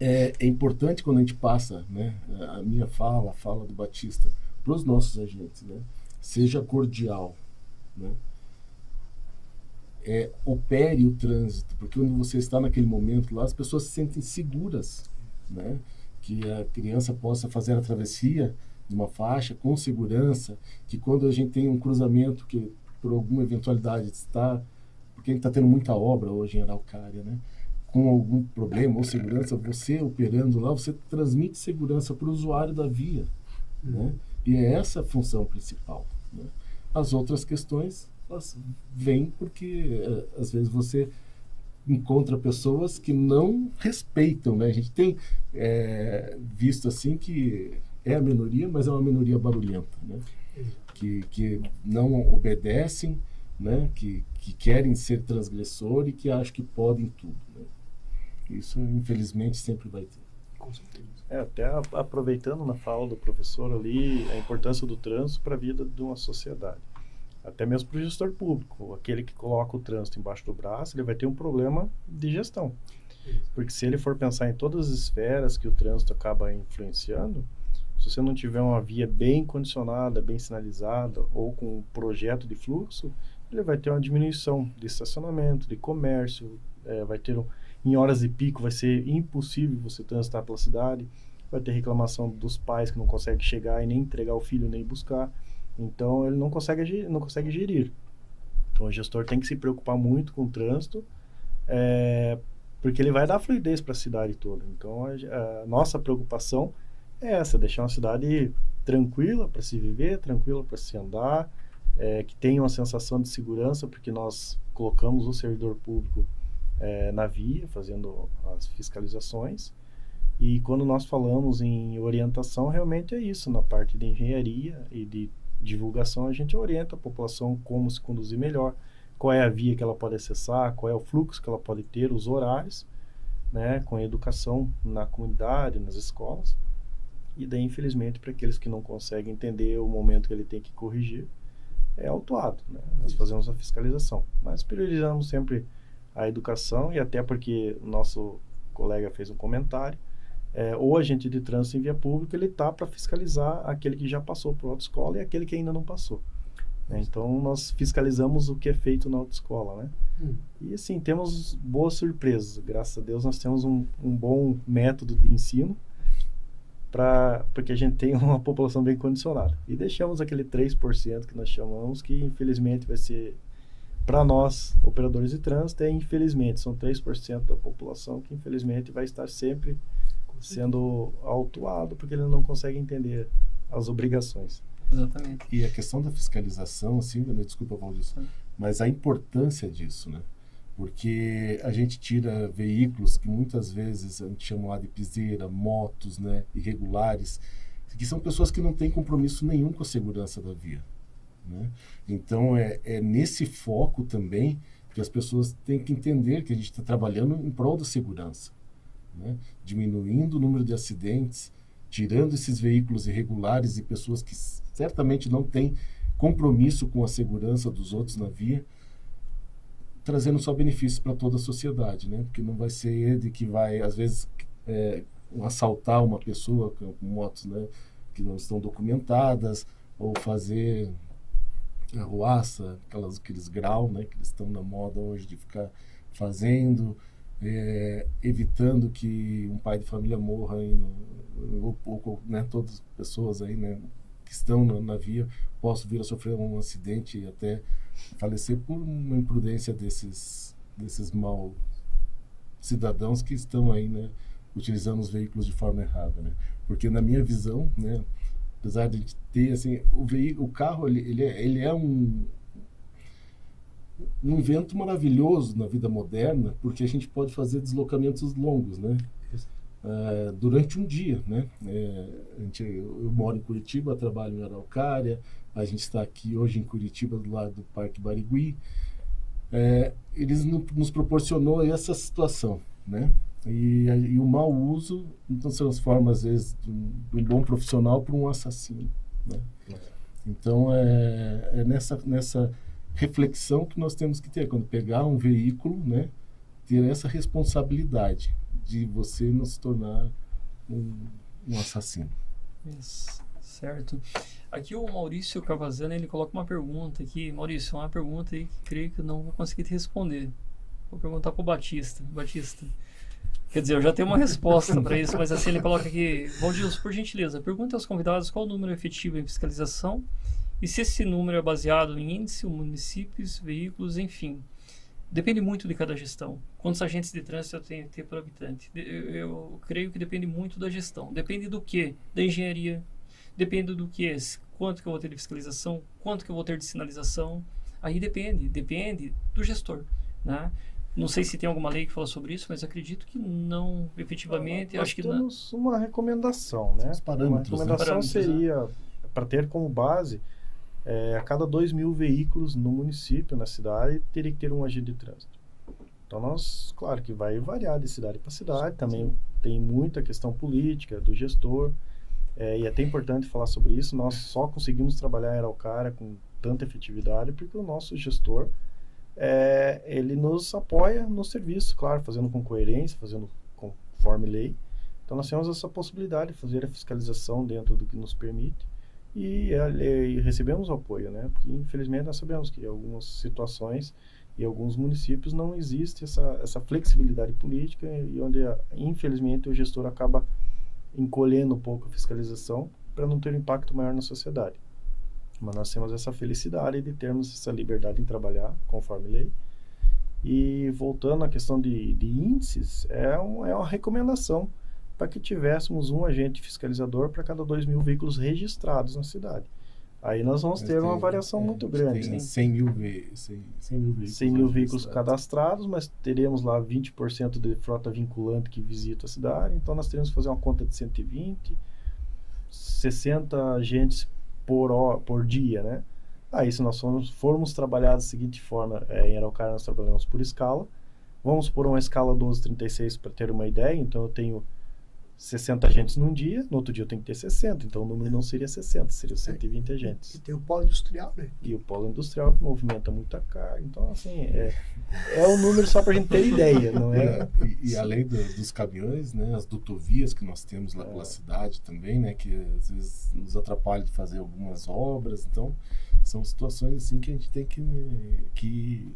é, é importante quando a gente passa né, a minha fala, a fala do Batista, para os nossos agentes, né? seja cordial, né? é, opere o trânsito, porque quando você está naquele momento lá, as pessoas se sentem seguras, né? que a criança possa fazer a travessia de uma faixa com segurança, que quando a gente tem um cruzamento que por alguma eventualidade está, porque a gente está tendo muita obra hoje em Araucária, né? Com algum problema ou segurança, você operando lá, você transmite segurança para o usuário da via. Né? E é essa a função principal. Né? As outras questões, elas vêm porque, eh, às vezes, você encontra pessoas que não respeitam. Né? A gente tem eh, visto assim que é a minoria, mas é uma minoria barulhenta. Né? Que, que não obedecem, né? que, que querem ser transgressor e que acham que podem tudo. Isso, infelizmente, sempre vai ter. Com certeza. É, até a- aproveitando na fala do professor ali, a importância do trânsito para a vida de uma sociedade. Até mesmo para o gestor público. Aquele que coloca o trânsito embaixo do braço, ele vai ter um problema de gestão. Porque se ele for pensar em todas as esferas que o trânsito acaba influenciando, se você não tiver uma via bem condicionada, bem sinalizada ou com um projeto de fluxo, ele vai ter uma diminuição de estacionamento, de comércio, eh, vai ter um, em horas de pico vai ser impossível você transitar pela cidade, vai ter reclamação dos pais que não conseguem chegar e nem entregar o filho nem buscar, então ele não consegue não consegue gerir. Então o gestor tem que se preocupar muito com o trânsito, eh, porque ele vai dar fluidez para a cidade toda. Então a, a nossa preocupação é essa, deixar uma cidade tranquila para se viver, tranquila para se andar, é, que tenha uma sensação de segurança, porque nós colocamos o servidor público é, na via, fazendo as fiscalizações. E quando nós falamos em orientação, realmente é isso, na parte de engenharia e de divulgação, a gente orienta a população como se conduzir melhor, qual é a via que ela pode acessar, qual é o fluxo que ela pode ter, os horários, né, com a educação na comunidade, nas escolas. E daí, infelizmente, para aqueles que não conseguem entender o momento que ele tem que corrigir, é autuado. Né? Nós fazemos a fiscalização. Mas priorizamos sempre a educação e até porque o nosso colega fez um comentário, é, o agente de trânsito em via pública, ele está para fiscalizar aquele que já passou por autoescola e aquele que ainda não passou. né? Então, nós fiscalizamos o que é feito na autoescola, né? Hum. E assim, temos boas surpresas. Graças a Deus, nós temos um, um bom método de ensino para porque a gente tem uma população bem condicionada. E deixamos aquele 3% que nós chamamos, que infelizmente vai ser, para nós, operadores de trânsito, é infelizmente, são 3% da população que infelizmente vai estar sempre sendo autuado porque ele não consegue entender as obrigações. Exatamente. E a questão da fiscalização, assim, né, desculpa, Valdir, mas a importância disso, né? Porque a gente tira veículos que muitas vezes a gente chama lá de piseira, motos, né, irregulares, que são pessoas que não têm compromisso nenhum com a segurança da via. Né? Então é, é nesse foco também que as pessoas têm que entender que a gente está trabalhando em prol da segurança, né? diminuindo o número de acidentes, tirando esses veículos irregulares e pessoas que certamente não têm compromisso com a segurança dos outros na via, trazendo só benefícios para toda a sociedade, né? Porque não vai ser ele que vai, às vezes, é, assaltar uma pessoa com motos, né? Que não estão documentadas ou fazer arruaça, aquelas, aqueles grau, né, que eles estão na moda hoje de ficar fazendo, é, evitando que um pai de família morra aí no, ou, ou, né, todas as pessoas aí, né, que estão na, na via possam vir a sofrer um acidente e até falecer por uma imprudência desses desses mal cidadãos que estão aí, né, utilizando os veículos de forma errada, né? Porque na minha visão, né, apesar de ter assim, o veículo, o carro, ele, ele, é, ele é um um invento maravilhoso na vida moderna, porque a gente pode fazer deslocamentos longos, né? Uh, durante um dia, né? É, gente, eu moro em Curitiba, trabalho em Araucária, a gente está aqui hoje em Curitiba, do lado do Parque Barigui. É, eles nos proporcionou essa situação, né? E, e, o mau uso então transforma às vezes de um, de um bom profissional para um assassino, né? Então é, é nessa nessa reflexão que nós temos que ter quando pegar um veículo, né? Ter essa responsabilidade de você não se tornar um, um assassino. Isso, certo. Aqui o Maurício Cavazano, ele coloca uma pergunta aqui. Maurício, uma pergunta aí que creio que eu não vou conseguir te responder. Vou perguntar para o Batista. Batista, Quer dizer, eu já tenho uma resposta para isso, mas assim ele coloca aqui, Valdilson, por gentileza, pergunte aos convidados qual o número efetivo em fiscalização e se esse número é baseado em índice, municípios, veículos, enfim. Depende muito de cada gestão. Quantos agentes de trânsito eu tenho que ter por habitante? Eu, eu creio que depende muito da gestão. Depende do que? Da engenharia. Depende do que? Quanto que eu vou ter de fiscalização? Quanto que eu vou ter de sinalização? Aí depende. Depende do gestor. Né? Não sei se tem alguma lei que fala sobre isso, mas acredito que não, efetivamente. Nós acho que temos não... uma recomendação, né? Os parâmetros, uma recomendação né? seria para ter como base é, a cada 2 mil veículos no município, na cidade, teria que ter um agente de trânsito. Então, nós, claro que vai variar de cidade para cidade, também Sim. tem muita questão política do gestor, é, e é até importante falar sobre isso. Nós só conseguimos trabalhar em Araucária com tanta efetividade porque o nosso gestor é, ele nos apoia no serviço, claro, fazendo com coerência, fazendo conforme lei. Então nós temos essa possibilidade de fazer a fiscalização dentro do que nos permite e, e recebemos apoio, né? Porque infelizmente nós sabemos que em algumas situações e alguns municípios não existe essa, essa flexibilidade política e onde infelizmente o gestor acaba encolhendo um pouco a fiscalização para não ter um impacto maior na sociedade. Mas nós temos essa felicidade de termos essa liberdade em trabalhar conforme lei. E voltando à questão de, de índices, é, um, é uma recomendação para que tivéssemos um agente fiscalizador para cada 2 mil veículos registrados na cidade. Aí nós vamos ter uma variação é, muito grande. Tem 100 mil, 100, 100 mil veículos, 100 mil veículos cadastrados, mas teremos lá 20% de frota vinculante que visita a cidade. Então nós teremos que fazer uma conta de 120, 60 agentes por, por dia, né? Aí, se nós formos, formos trabalhar da seguinte forma, é, em Araucária nós trabalhamos por escala. Vamos por uma escala 1236 para ter uma ideia. Então, eu tenho 60 agentes num dia, no outro dia eu tenho que ter 60. Então, o número não seria 60, seria 120 é, agentes. E tem o polo industrial, né? E o polo industrial que movimenta muita carga. Então, assim, é, é um número só para a gente ter ideia, não é? é e, e, além do, dos caminhões, né, as dutovias que nós temos lá é. pela cidade também, né, que às vezes nos atrapalham de fazer algumas obras. Então, são situações assim que a gente tem que, que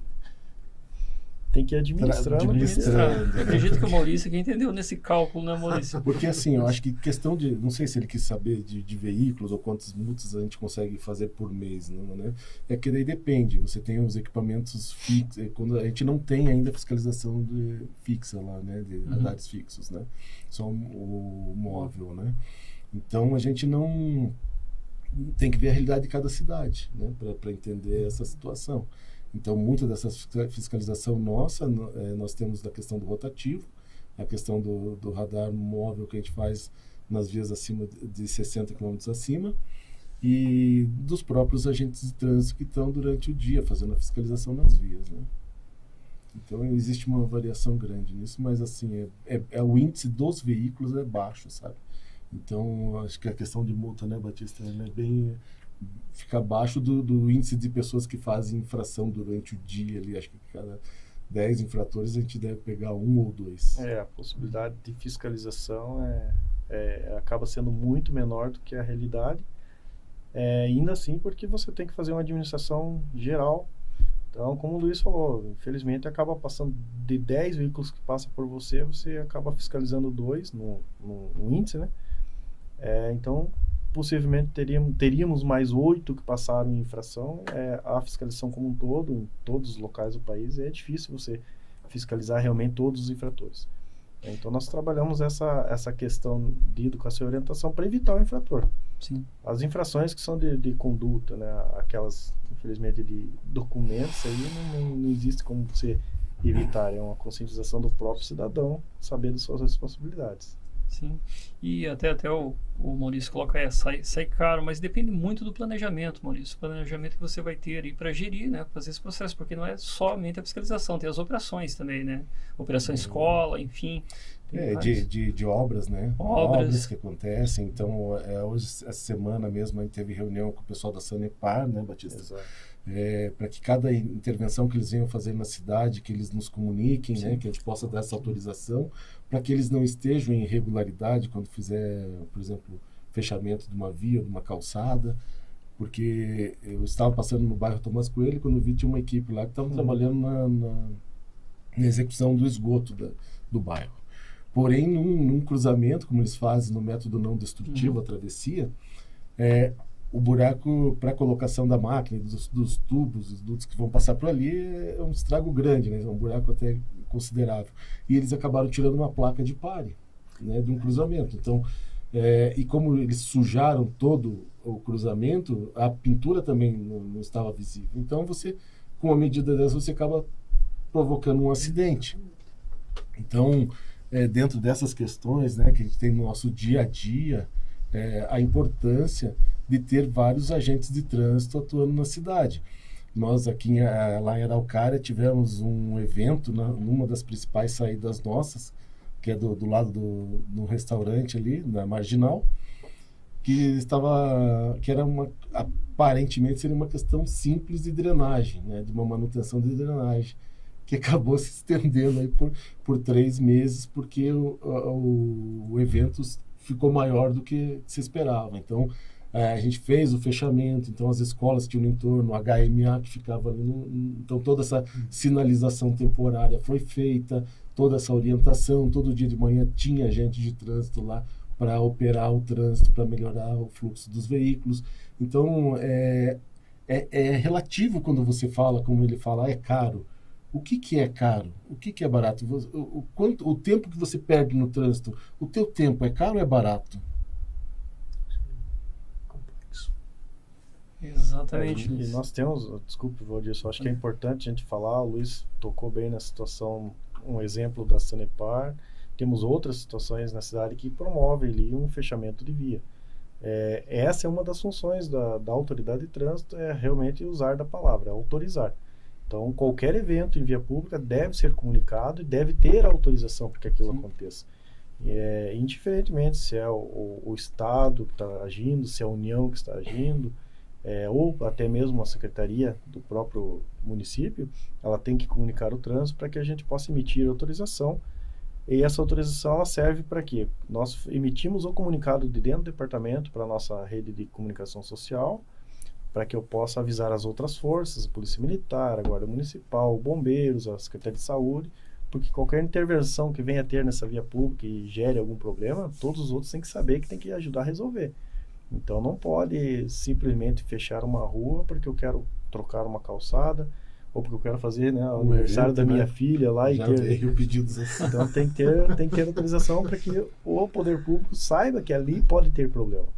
tem que administrando. Né? Acredito que o Maurício que entendeu nesse cálculo, né, Maurício? Porque assim, eu acho que questão de. Não sei se ele quis saber de, de veículos ou quantas multas a gente consegue fazer por mês, não, né? É que daí depende. Você tem os equipamentos fixos. É, quando a gente não tem ainda fiscalização de, fixa lá, né? De uhum. radares fixos, né? Só o, o móvel, né? Então a gente não tem que ver a realidade de cada cidade, né? Para entender essa situação. Então, muita dessa fiscalização nossa, é, nós temos da questão do rotativo, a questão do, do radar móvel que a gente faz nas vias acima de 60 km acima, e dos próprios agentes de trânsito que estão durante o dia fazendo a fiscalização nas vias. Né? Então, existe uma variação grande nisso, mas assim, é, é, é o índice dos veículos é baixo, sabe? Então, acho que a questão de multa, né, Batista, é bem fica abaixo do, do, índice de pessoas que fazem infração durante o dia ali. Acho que cada 10 infratores a gente deve pegar um ou dois. É, a possibilidade de fiscalização é, é, acaba sendo muito menor do que a realidade. É, ainda assim, porque você tem que fazer uma administração geral. Então, como o Luiz falou, infelizmente acaba passando de 10 veículos que passam por você, você acaba fiscalizando dois no, no, no índice, né? É, então, possivelmente teríamos, teríamos mais oito que passaram em infração. É, a fiscalização como um todo, em todos os locais do país, é difícil você fiscalizar realmente todos os infratores. Então, nós trabalhamos essa, essa questão de educação e orientação para evitar o infrator. Sim. As infrações que são de, de conduta, né, aquelas, infelizmente, de documentos, aí não, não, não existe como você evitar. É uma conscientização do próprio cidadão saber das suas responsabilidades. Sim. E até, até o, o Maurício coloca, é, sai, sai caro, mas depende muito do planejamento, Maurício. O planejamento que você vai ter aí para gerir, né? Fazer esse processo, porque não é somente a fiscalização, tem as operações também, né? Operação escola, enfim. É, de, de, de obras, né? Obras. que acontecem. Então, é, hoje, essa semana mesmo, a gente teve reunião com o pessoal da Sanepar, né, Batista? Exato. É, para que cada in- intervenção que eles venham fazer na cidade, que eles nos comuniquem, né, que a gente possa dar essa autorização, para que eles não estejam em irregularidade quando fizer, por exemplo, fechamento de uma via, de uma calçada, porque eu estava passando no bairro Tomás Coelho quando vi tinha uma equipe lá que estava trabalhando na, na, na execução do esgoto da, do bairro. Porém, num, num cruzamento, como eles fazem no método não destrutivo, a travessia, é, o buraco para colocação da máquina, dos, dos tubos, dos dutos que vão passar por ali, é um estrago grande, né? é um buraco até considerável. E eles acabaram tirando uma placa de pare, né, de um cruzamento. Então, é, e como eles sujaram todo o cruzamento, a pintura também não, não estava visível. Então, você, com uma medida dessa, você acaba provocando um acidente. Então, é, dentro dessas questões né, que a gente tem no nosso dia a dia, é, a importância de ter vários agentes de trânsito atuando na cidade. Nós aqui em, eh, lá em Araucária tivemos um evento na, numa das principais saídas nossas, que é do, do lado do, do restaurante ali, na Marginal, que estava que era uma aparentemente seria uma questão simples de drenagem, né, de uma manutenção de drenagem, que acabou se estendendo aí por, por três meses porque o, o, o evento ficou maior do que se esperava. Então é, a gente fez o fechamento, então as escolas que tinham no entorno, o HMA que ficava ali, no, então toda essa sinalização temporária foi feita, toda essa orientação, todo dia de manhã tinha agente de trânsito lá para operar o trânsito, para melhorar o fluxo dos veículos. Então é, é, é, relativo quando você fala, como ele fala, é caro. O que, que é caro? O que, que é barato? O, o, quanto, o tempo que você perde no trânsito, o teu tempo é caro ou é barato? Exatamente. É, e, nós temos, desculpe, Valdir, só acho que é importante a gente falar, o Luiz tocou bem na situação, um exemplo da Sanepar, temos outras situações na cidade que promovem ali um fechamento de via. É, essa é uma das funções da, da autoridade de trânsito, é realmente usar da palavra, é autorizar. Então, qualquer evento em via pública deve ser comunicado e deve ter autorização para que aquilo Sim. aconteça. É, indiferentemente se é o, o, o Estado que está agindo, se é a União que está agindo, é, ou até mesmo a secretaria do próprio município, ela tem que comunicar o trânsito para que a gente possa emitir autorização. E essa autorização ela serve para quê? Nós emitimos o comunicado de dentro do departamento para a nossa rede de comunicação social, para que eu possa avisar as outras forças, a Polícia Militar, a Guarda Municipal, bombeiros, a Secretaria de Saúde, porque qualquer intervenção que venha a ter nessa via pública e gere algum problema, todos os outros têm que saber que tem que ajudar a resolver. Então não pode simplesmente fechar uma rua porque eu quero trocar uma calçada ou porque eu quero fazer né, o Um aniversário evento, da minha né? filha lá Já e ter pedidos assim. então tem que ter, tem que ter autorização para que o poder público saiba que ali pode ter problema.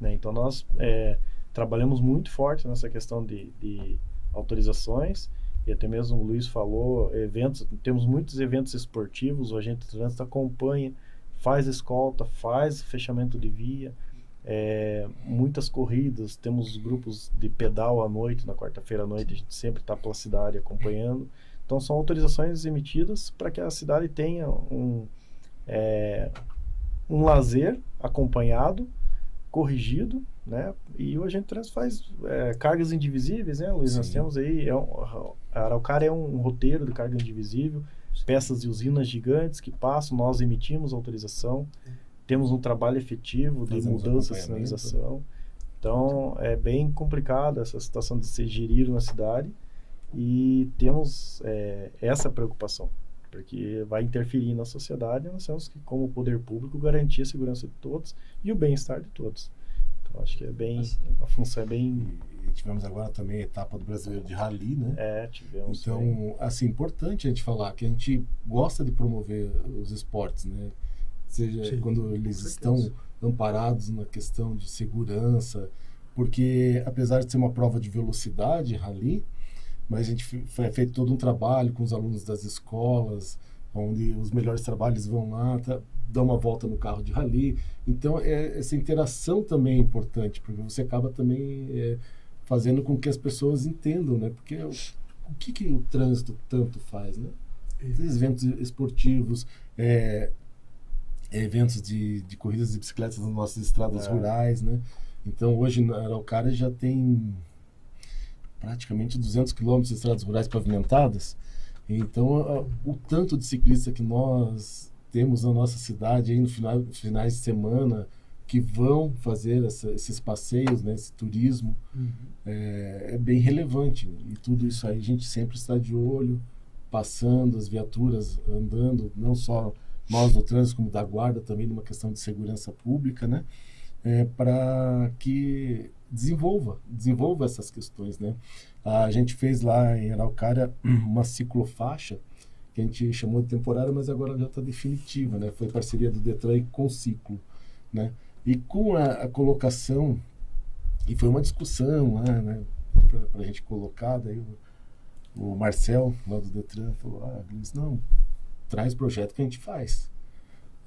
Né? Então nós é, trabalhamos muito forte nessa questão de, de autorizações e até mesmo o Luiz falou, eventos, temos muitos eventos esportivos, o agente de trânsito acompanha, faz escolta, faz fechamento de via, é, muitas corridas, temos grupos de pedal à noite, na quarta-feira à noite, a gente sempre está pela cidade acompanhando. Então são autorizações emitidas para que a cidade tenha um, é, um lazer acompanhado, corrigido, né? E o agente de trânsito faz é, cargas indivisíveis, né, Luiz? Nós Sim. temos aí, é um, a Araucária é um roteiro de carga indivisível, peças de usinas gigantes que passam, nós emitimos autorização, temos um trabalho efetivo de Fazemos mudança e acompanhamento. sinalização. Então, é bem complicado essa situação de ser gerido na cidade e temos é, essa preocupação, porque vai interferir na sociedade e nós temos que, como poder público, garantir a segurança de todos e o bem-estar de todos. Então, acho que é bem, a função é bem... E tivemos agora também a etapa do Brasileiro de Rally, né? É, tivemos... Então, bem. assim, importante a gente falar que a gente gosta de promover os esportes, né? Seja Sim, quando eles estão amparados na questão de segurança, porque apesar de ser uma prova de velocidade, rally, mas a gente foi feito todo um trabalho com os alunos das escolas, onde os melhores trabalhos vão lá, tá, dão uma volta no carro de rally. Então, é, essa interação também é importante, porque você acaba também é, fazendo com que as pessoas entendam, né? Porque o, o que, que o trânsito tanto faz, né? Esses eventos esportivos, é, eventos de, de corridas de bicicletas nas nossas estradas É. rurais, né? Então, hoje na Araucária já tem praticamente 200 quilômetros de estradas rurais pavimentadas. Então, o tanto de ciclista que nós temos na nossa cidade aí no final, finais de semana que vão fazer essa- esses passeios, né, esse turismo, Uhum. é, é bem relevante. E tudo isso aí a gente sempre está de olho, passando as viaturas andando, não só nós do trânsito, como da guarda também, numa questão de segurança pública, né? É, para que desenvolva, desenvolva essas questões, né? A gente fez lá em Araucária uma ciclofaixa que a gente chamou de temporária, mas agora já está definitiva, né? Foi parceria do Detran com o Ciclo, né? E com a, a colocação e foi uma discussão lá, né? Para a gente colocar, daí o, o Marcel, lá do Detran, falou: ah, Luiz, não, traz projeto que a gente faz.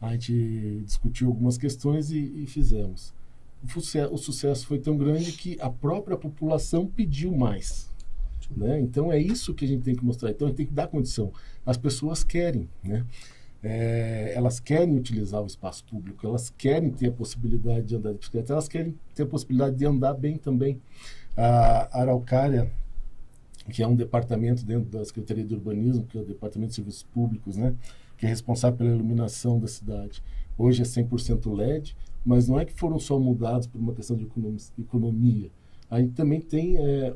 A gente discutiu algumas questões e, e fizemos. O, suce- o sucesso foi tão grande que a própria população pediu mais. Né? Então é isso que a gente tem que mostrar. Então a gente tem que dar condição. As pessoas querem, né? É, elas querem utilizar o espaço público, elas querem ter a possibilidade de andar de bicicleta, elas querem ter a possibilidade de andar bem também. A Araucária, que é um departamento dentro da Secretaria de Urbanismo, que é o Departamento de Serviços Públicos, né? que é responsável pela iluminação da cidade. Hoje é 100% LED, mas não é que foram só mudados por uma questão de economi- economia. Aí também tem, é,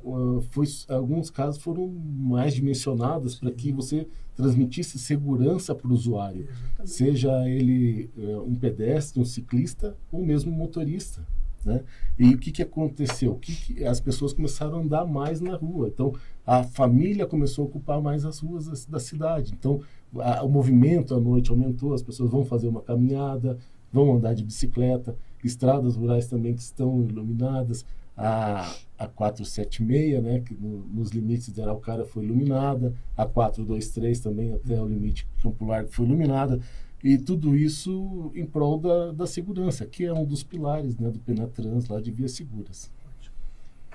foi, alguns casos foram mais dimensionados para que você transmitisse segurança para o usuário, Exatamente. seja ele é, um pedestre, um ciclista ou mesmo um motorista. Né? E o que, que aconteceu? O que que, as pessoas começaram a andar mais na rua. Então, a família começou a ocupar mais as ruas da, da cidade. Então, a- o movimento à noite aumentou, as pessoas vão fazer uma caminhada, vão andar de bicicleta, estradas rurais também que estão iluminadas. A, a 476, né, que no- nos limites de Araucária foi iluminada, a 423 também até o limite Campo Largo foi iluminada. E tudo isso em prol da, da segurança, que é um dos pilares né, do Penatrans lá de vias seguras.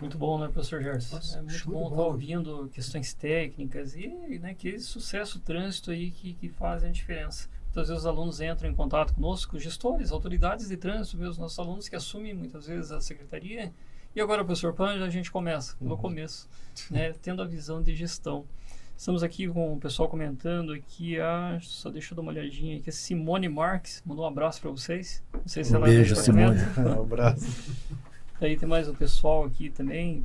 Muito bom, né, professor Gerson? Nossa, é muito bom estar bola. ouvindo questões técnicas e né, que sucesso trânsito aí que, que fazem a diferença. Muitas vezes os alunos entram em contato conosco, gestores, autoridades de trânsito, mesmo nossos alunos que assumem muitas vezes a secretaria. E agora, professor Panja, a gente começa pelo Uhum. começo, né, tendo a visão de gestão. Estamos aqui com o pessoal comentando aqui, a, só deixa eu dar uma olhadinha aqui, a Simone Marques mandou um abraço para vocês. Não sei se Um ela beijo, deixa comenta. Um abraço. Aí tem mais o pessoal aqui também,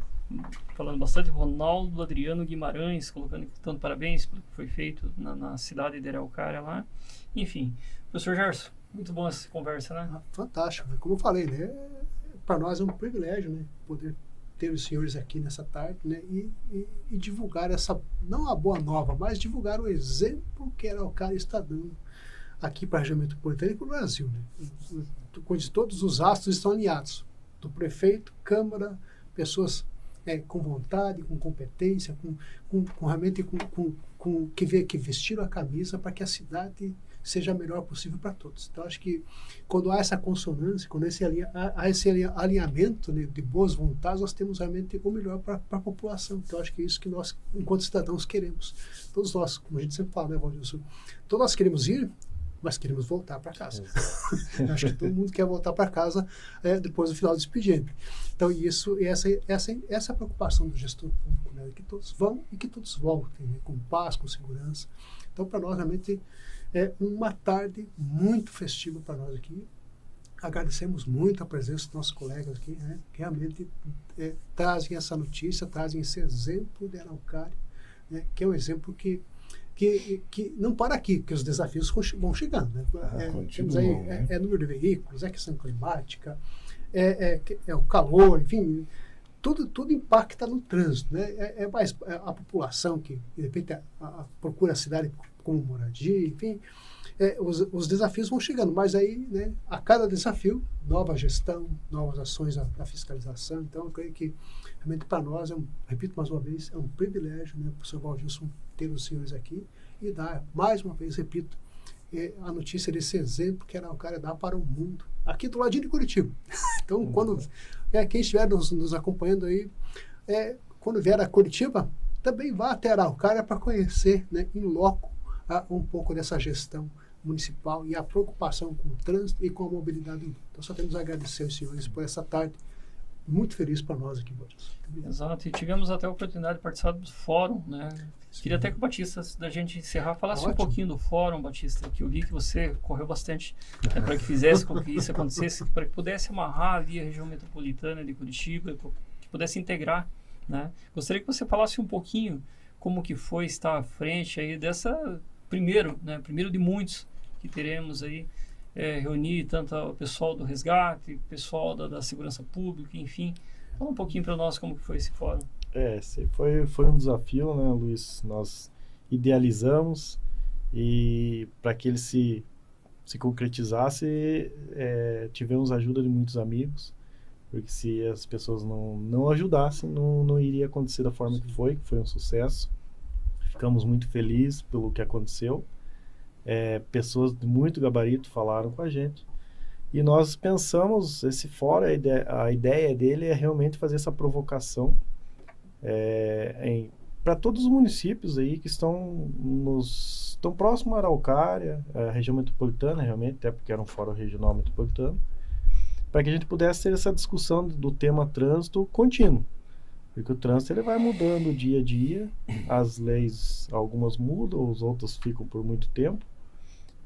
falando bastante. Ronaldo Adriano Guimarães, colocando tanto parabéns pelo que foi feito na, na cidade de Araucária lá. Enfim, professor Gerson, muito bom essa conversa, né? Ah, Fantástico. Como eu falei, né? Para nós é um privilégio, né? Poder ter os senhores aqui nessa tarde, né? E, e- e divulgar essa, não a boa nova, mas divulgar o exemplo que Araucária está dando aqui para a região metropolitana e para o Brasil, né? Todos os astros estão alinhados. Do prefeito, Câmara, pessoas é, com vontade, com competência, com, com, com realmente com, com, com que, vê, que vestiram a camisa para que a cidade seja a melhor possível para todos. Então, acho que quando há essa consonância, quando esse alinha, há esse alinha- alinhamento né, de boas vontades, nós temos realmente o melhor para a população. Então, acho que é isso que nós, enquanto cidadãos, queremos. Todos nós, como a gente sempre fala, né, Valdilson? Todos nós queremos ir, mas queremos voltar para casa. acho que todo mundo quer voltar para casa é, depois do final do expediente. Então, isso, essa, essa, essa é a preocupação do gestor público, né, que todos vão e que todos voltem, né, com paz, com segurança. Então, para nós, realmente, é uma tarde muito festiva para nós aqui. agradecemos muito a presença dos nossos colegas aqui, né, que realmente é, trazem essa notícia, trazem esse exemplo de Araucária, né, que é um exemplo que, que, que não para aqui, que os desafios vão chegando. Né? Ah, é, continuam, aí né? é, é número de veículos, é questão climática, é, é, é o calor, enfim, tudo, tudo impacta no trânsito. Né? É, é mais é a população que, de repente, a, a- procura a cidade como moradia, enfim, é, os, os desafios vão chegando, mas aí, né, a cada desafio, nova gestão, novas ações da, da fiscalização. Então, eu creio que realmente para nós, é um, repito mais uma vez, é um privilégio, né, professor Valdilson, ter os senhores aqui e dar, mais uma vez, repito, é, a notícia desse exemplo que a Araucária dá para o mundo, aqui do ladinho de Curitiba. Então, quando é, quem estiver nos, nos acompanhando aí, é, quando vier a Curitiba, também vá até Araucária para conhecer, né, em loco, ah, um pouco dessa gestão municipal e a preocupação com o trânsito e com a mobilidade. Então, só temos a agradecer aos senhores por essa tarde. Muito feliz para nós aqui, Boris. Exato, e tivemos até a oportunidade de participar do fórum, né? Queria até que o Batista, da gente encerrar, falasse um Ótimo. pouquinho do fórum, Batista, que eu vi que você correu bastante né, para que fizesse com que isso acontecesse, para que pudesse amarrar ali a região metropolitana de Curitiba, que pudesse integrar, né? Gostaria que você falasse um pouquinho como que foi estar à frente aí dessa primeiro, né? Primeiro de muitos que teremos aí é, reunir tanto o pessoal do resgate, pessoal da, da segurança pública, enfim. Fala um pouquinho para nós como que foi esse fórum. É, foi, foi um desafio, né, Luiz? Nós idealizamos e para que ele se, se concretizasse, é, tivemos a ajuda de muitos amigos, porque se as pessoas não, não ajudassem, não, não iria acontecer da forma que foi, que foi um sucesso. Ficamos muito felizes pelo que aconteceu. É, pessoas de muito gabarito falaram com a gente. E nós pensamos, esse fórum, a ideia, a ideia dele é realmente fazer essa provocação para todos os municípios aí que estão nos estão próximo à Araucária, a região metropolitana realmente, até porque era um fórum regional metropolitano, para que a gente pudesse ter essa discussão do tema trânsito contínuo. Porque o trânsito ele vai mudando dia a dia, as leis algumas mudam, as outras ficam por muito tempo,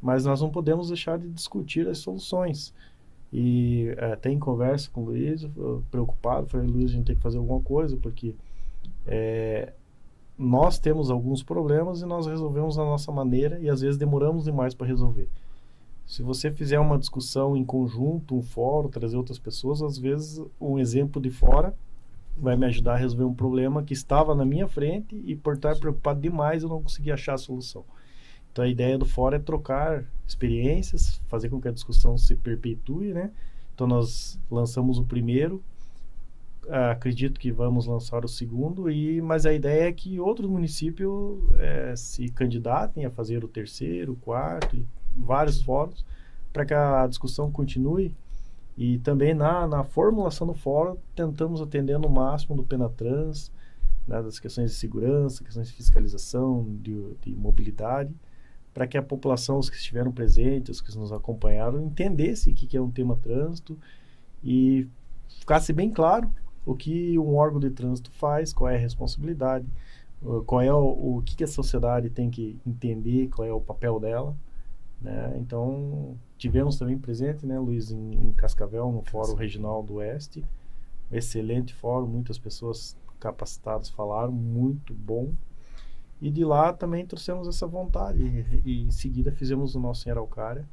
mas nós não podemos deixar de discutir as soluções. E até em conversa com o Luiz, preocupado, falei, Luiz, a gente tem que fazer alguma coisa, porque eh, nós temos alguns problemas e nós resolvemos da nossa maneira e às vezes demoramos demais para resolver. Se você fizer uma discussão em conjunto, um fórum, trazer outras pessoas, às vezes um exemplo de fora vai me ajudar a resolver um problema que estava na minha frente e por estar preocupado demais eu não consegui achar a solução. Então a ideia do fórum é trocar experiências, fazer com que a discussão se perpetue, né? Então nós lançamos o primeiro, ah, acredito que vamos lançar o segundo, e mas a ideia é que outros municípios eh, se candidatem a fazer o terceiro, o quarto, e vários fóruns, para que a discussão continue. E também na, na formulação do fórum, tentamos atender no máximo do Penatrans, né, das questões de segurança, questões de fiscalização, de, de mobilidade, para que a população, os que estiveram presentes, os que nos acompanharam, entendesse o que, é um tema trânsito e ficasse bem claro o que um órgão de trânsito faz, qual é a responsabilidade, qual é o, o que, que a sociedade tem que entender, qual é o papel dela. Né? Então, tivemos também presente, né, Luiz, em, em Cascavel, no Fórum Regional do Oeste. Excelente fórum, muitas pessoas capacitadas falaram, muito bom. E de lá também trouxemos essa vontade. E, e em seguida fizemos o nosso em Araucária.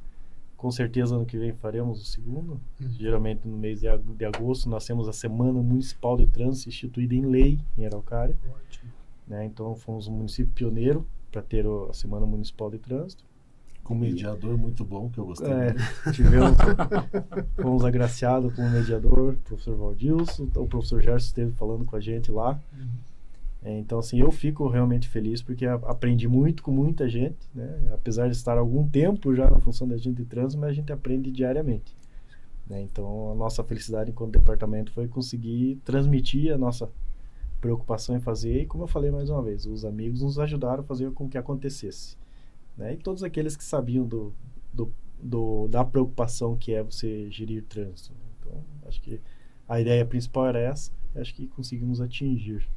Com certeza ano que vem faremos o segundo. Uhum. Geralmente no mês de, ag- de agosto nós temos a Semana Municipal de Trânsito instituída em lei em Araucária. Ótimo. Né? Então fomos um município pioneiro para ter o- a Semana Municipal de Trânsito. Com um mediador muito bom, que eu gostei. É, tivemos, fomos agraciados com o mediador, o professor Valdilson, o professor Gerson esteve falando com a gente lá. É, então, assim, eu fico realmente feliz porque aprendi muito com muita gente, né? Apesar de estar algum tempo já na função da gente de trânsito, mas a gente aprende diariamente. né? Então, a nossa felicidade enquanto departamento foi conseguir transmitir a nossa preocupação em fazer e, como eu falei mais uma vez, os amigos nos ajudaram a fazer com que acontecesse. Né? E todos aqueles que sabiam do, do, do- da preocupação que é você gerir trânsito. né? Então, acho que a ideia principal era essa e acho que conseguimos atingir.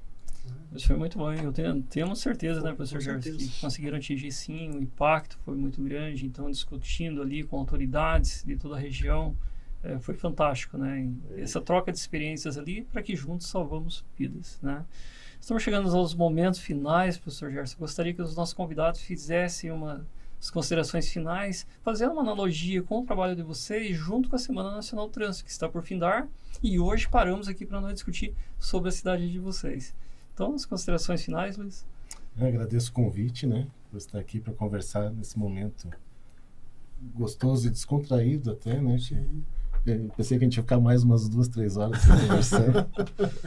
Isso foi muito bom. Eu tenho, temos certeza, né, Com professor Gerson, certeza. que conseguiram atingir sim, o impacto foi muito grande. Então, discutindo ali com autoridades de toda a região, é, foi fantástico, né? Essa troca de experiências ali para que juntos salvamos vidas, né? Estamos chegando aos momentos finais, professor Gerson. Gostaria que os nossos convidados fizessem uma as considerações finais, fazendo uma analogia com o trabalho de vocês junto com a Semana Nacional do Trânsito, que está por findar, e hoje paramos aqui para nós discutir sobre a cidade de vocês. Então, as considerações finais, Luiz? Eu agradeço o convite, né, por estar aqui para conversar nesse momento gostoso e descontraído até, né? Eu pensei que a gente ia ficar mais umas duas, três horas conversando.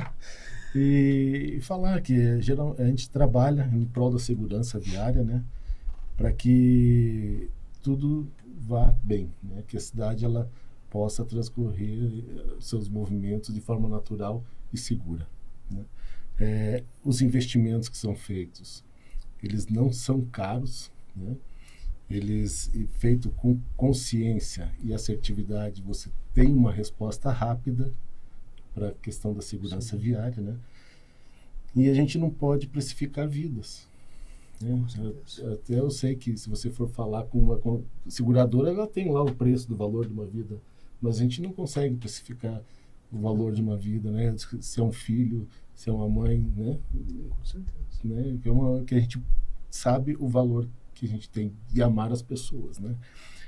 e, e falar que geral, a gente trabalha em prol da segurança viária, né? Para que tudo vá bem, né? Que a cidade ela possa transcorrer eh, seus movimentos de forma natural e segura. Né? É, os investimentos que são feitos, eles não são caros, né? eles feito com consciência e assertividade, você tem uma resposta rápida para a questão da segurança Sim. viária, né? E a gente não pode precificar vidas. Né? Até eu sei que se você for falar com uma com, seguradora, ela tem lá o preço do valor de uma vida, mas a gente não consegue precificar o valor de uma vida, né? Se é um filho, se é uma mãe, né? Com certeza. Né? Que, é uma, que a gente sabe o valor que a gente tem de amar as pessoas, né?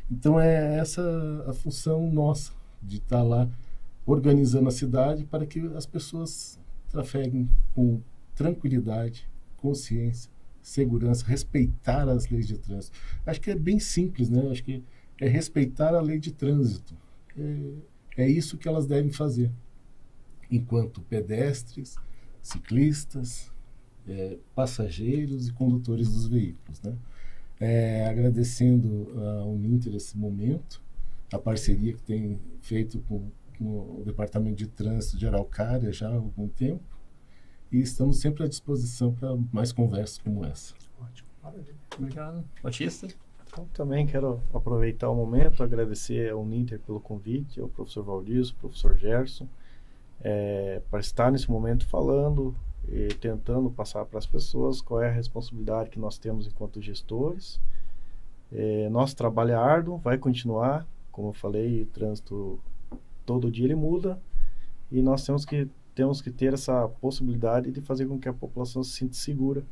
Então é essa a função nossa de estar tá lá organizando a cidade para que as pessoas trafeguem com tranquilidade, consciência, segurança, respeitar as leis de trânsito. Acho que é bem simples, né? Acho que é respeitar a lei de trânsito. É, é isso que elas devem fazer, enquanto pedestres, ciclistas, é, passageiros e condutores dos veículos, né? É, agradecendo ao Uninter esse momento, a parceria que tem feito com, com, o Departamento de Trânsito de Araucária já há algum tempo. E estamos sempre à disposição para mais conversas como essa. Ótimo, maravilha. Obrigado. Batista? Então, também quero aproveitar o momento, agradecer ao Uninter pelo convite, ao professor Valdir, ao professor Gerson, é, para estar nesse momento falando, e tentando passar para as pessoas qual é a responsabilidade que nós temos enquanto gestores. É, nosso trabalho é árduo, vai continuar, como eu falei, o trânsito todo dia ele muda e nós temos que temos que ter essa possibilidade de fazer com que a população se sinta segura.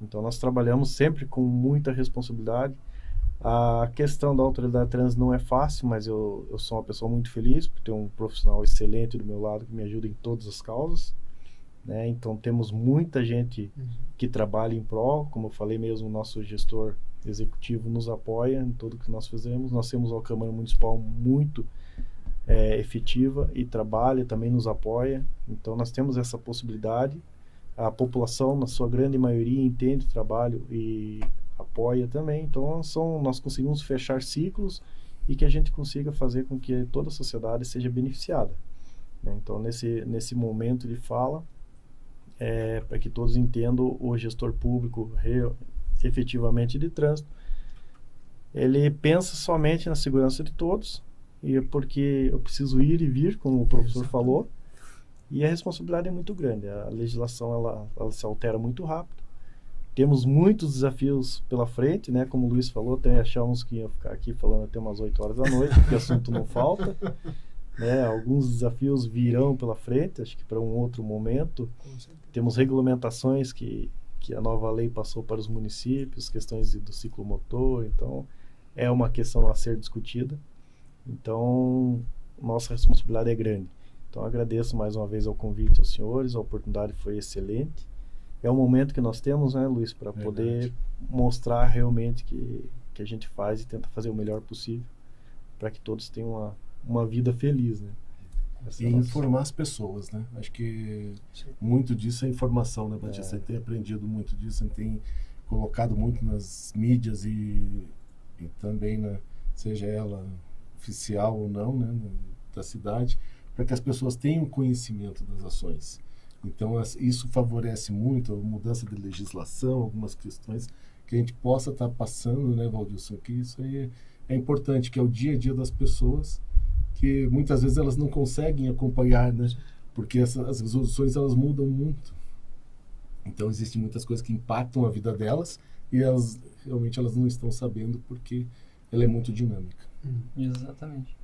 Então nós trabalhamos sempre com muita responsabilidade. A questão da autoridade trans não é fácil, mas eu, eu sou uma pessoa muito feliz por ter um profissional excelente do meu lado que me ajuda em todas as causas. Né? Então temos muita gente uhum. que trabalha em prol, como eu falei mesmo, o nosso gestor executivo nos apoia em tudo que nós fazemos. Nós temos uma Câmara Municipal muito é, efetiva e trabalha, também nos apoia. Então nós temos essa possibilidade. A população, na sua grande maioria, entende o trabalho e apoia também. Então são, nós conseguimos fechar ciclos e que a gente consiga fazer com que toda a sociedade seja beneficiada. Né? Então nesse, nesse momento de fala, é, para que todos entendam o gestor público re, efetivamente de trânsito, ele pensa somente na segurança de todos, e é porque eu preciso ir e vir, como o professor falou, e a responsabilidade é muito grande. A legislação ela, ela se altera muito rápido. Temos muitos desafios pela frente, né? Como o Luiz falou, até achamos que ia ficar aqui falando até umas 8 horas da noite, porque assunto não falta. Né? Alguns desafios virão pela frente, acho que para um outro momento. Temos regulamentações que, que a nova lei passou para os municípios, questões do ciclo motor, então é uma questão a ser discutida. Então, nossa responsabilidade é grande. Então, agradeço mais uma vez ao convite aos senhores, a oportunidade foi excelente. É o momento que nós temos, né, Luiz, para poder mostrar realmente que, que a gente faz e tenta fazer o melhor possível para que todos tenham uma, uma vida feliz, né? Essa e é informar as pessoas, né? Acho que Sim. muito disso é informação, né, Batista? É. Você tem aprendido muito disso, você tem colocado muito nas mídias e, e também, na, seja ela oficial ou não, né, da cidade, para que as pessoas tenham conhecimento das ações. Então, isso favorece muito a mudança de legislação, algumas questões que a gente possa estar tá passando, né, Valdilson? Que isso aí é, é importante, que é o dia a dia das pessoas que muitas vezes elas não conseguem acompanhar, né? Porque essa, as resoluções elas mudam muito. Então existem muitas coisas que impactam a vida delas e elas realmente elas não estão sabendo porque ela é muito dinâmica. Hum. Exatamente.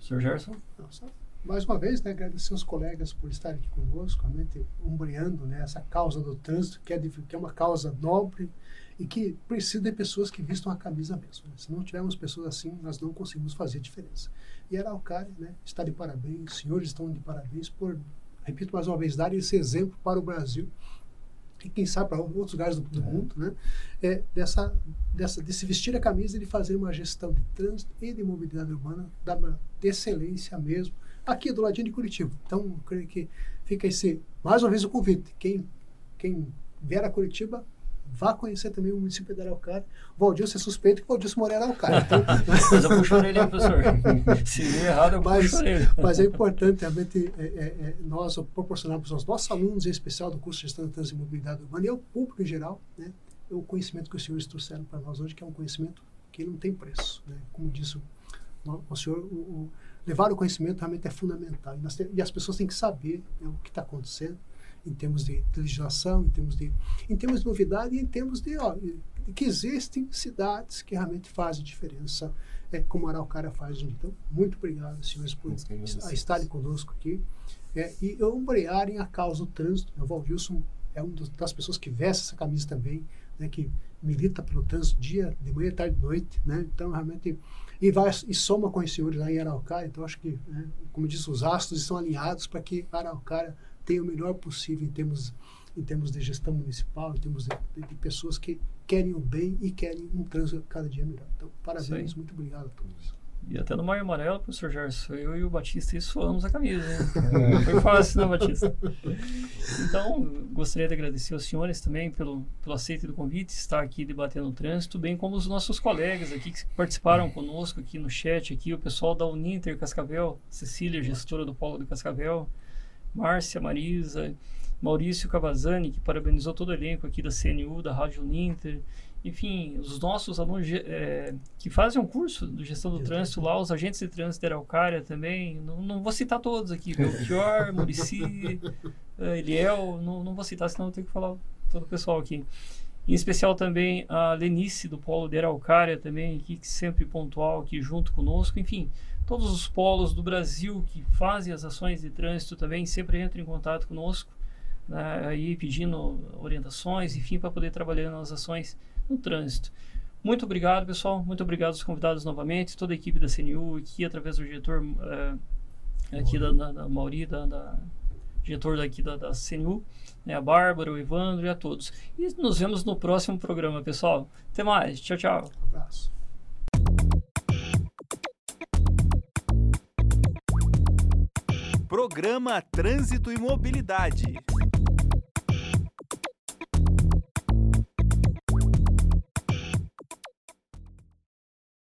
Sr. Gerson? Não, só mais uma vez, né, agradecer os colegas por estarem aqui conosco, realmente umbreando né, essa causa do trânsito, que é, que é uma causa nobre e que precisa de pessoas que vistam a camisa mesmo. Né? Se não tivermos pessoas assim, nós não conseguimos fazer diferença. E Araucária né, está de parabéns, os senhores estão de parabéns por, repito mais uma vez, dar esse exemplo para o Brasil e quem sabe para outros lugares do, do mundo, né? É dessa, dessa, de se vestir a camisa e de fazer uma gestão de trânsito e de mobilidade urbana da, de excelência mesmo, aqui do ladinho de Curitiba. Então, creio que fica esse, mais uma vez, o convite. Quem, quem vier a Curitiba, vá conhecer também o município de Araucária. O Valdir, é suspeito que o Valdir mora em Araucária. Então, mas eu puxo a orelha, professor. Se viu errado, eu mas, puxo a orelha. Mas é importante realmente é, é, é, nós proporcionarmos aos nossos alunos, em especial do curso de Gestão de Trânsito e Mobilidade Urbana, e ao público em geral, né, o conhecimento que os senhores trouxeram para nós hoje, que é um conhecimento que não tem preço. Né? Como disse o, o senhor, o, o levar o conhecimento realmente é fundamental. E, e as pessoas têm que saber né, o que está acontecendo em termos de, de, legislação, em termos de, em termos de novidade e em termos de, ó, que existem cidades que realmente fazem diferença, é, como Araucária faz. Então, muito obrigado, senhores, por estarem conosco aqui é, e ombrearem a causa do trânsito. O Valvilson é uma das pessoas que veste essa camisa também, né, que milita pelo trânsito dia, de manhã, tarde e noite. Né? Então, realmente e vai e soma com os senhores lá em Araucária. Então, acho que, né, como disse, os astros estão alinhados para que Araucária tenha o melhor possível em termos, em termos de gestão municipal, em termos de, de, de pessoas que querem o bem e querem um trânsito cada dia melhor. Então, parabéns, muito obrigado a todos. E até no Maio Amarelo, professor Gerson, eu e o Batista suamos a camisa. Né? Foi fácil, né, Batista? Então, gostaria de agradecer aos senhores também pelo, pelo aceite do convite, estar aqui debatendo o trânsito, bem como os nossos colegas aqui que participaram conosco aqui no chat, aqui, o pessoal da Uninter Cascavel, Cecília, gestora do Polo de Cascavel, Márcia, Marisa, Maurício Cavazani, que parabenizou todo o elenco aqui da CNU, da Rádio Uninter, enfim, os nossos alunos é, que fazem um curso de gestão do trânsito lá, os agentes de trânsito da Araucária também, não, não vou citar todos aqui, Belchior, Murici, Eliel, não, não vou citar, senão eu tenho que falar todo o pessoal aqui. Em especial também a Lenice do Polo de Araucária também, aqui, que sempre pontual aqui junto conosco, enfim, todos os polos do Brasil que fazem as ações de trânsito também sempre entram em contato conosco, né, aí pedindo orientações, enfim, para poder trabalhar nas ações no trânsito. Muito obrigado, pessoal. Muito obrigado aos convidados novamente, toda a equipe da CNU aqui, através do diretor uh, aqui da, da, da Mauri, da, da, diretor daqui da, da CNU, né, a Bárbara, o Evandro e a todos. E nos vemos no próximo programa, pessoal. Até mais. Tchau, tchau. Um abraço. Programa Trânsito e Mobilidade.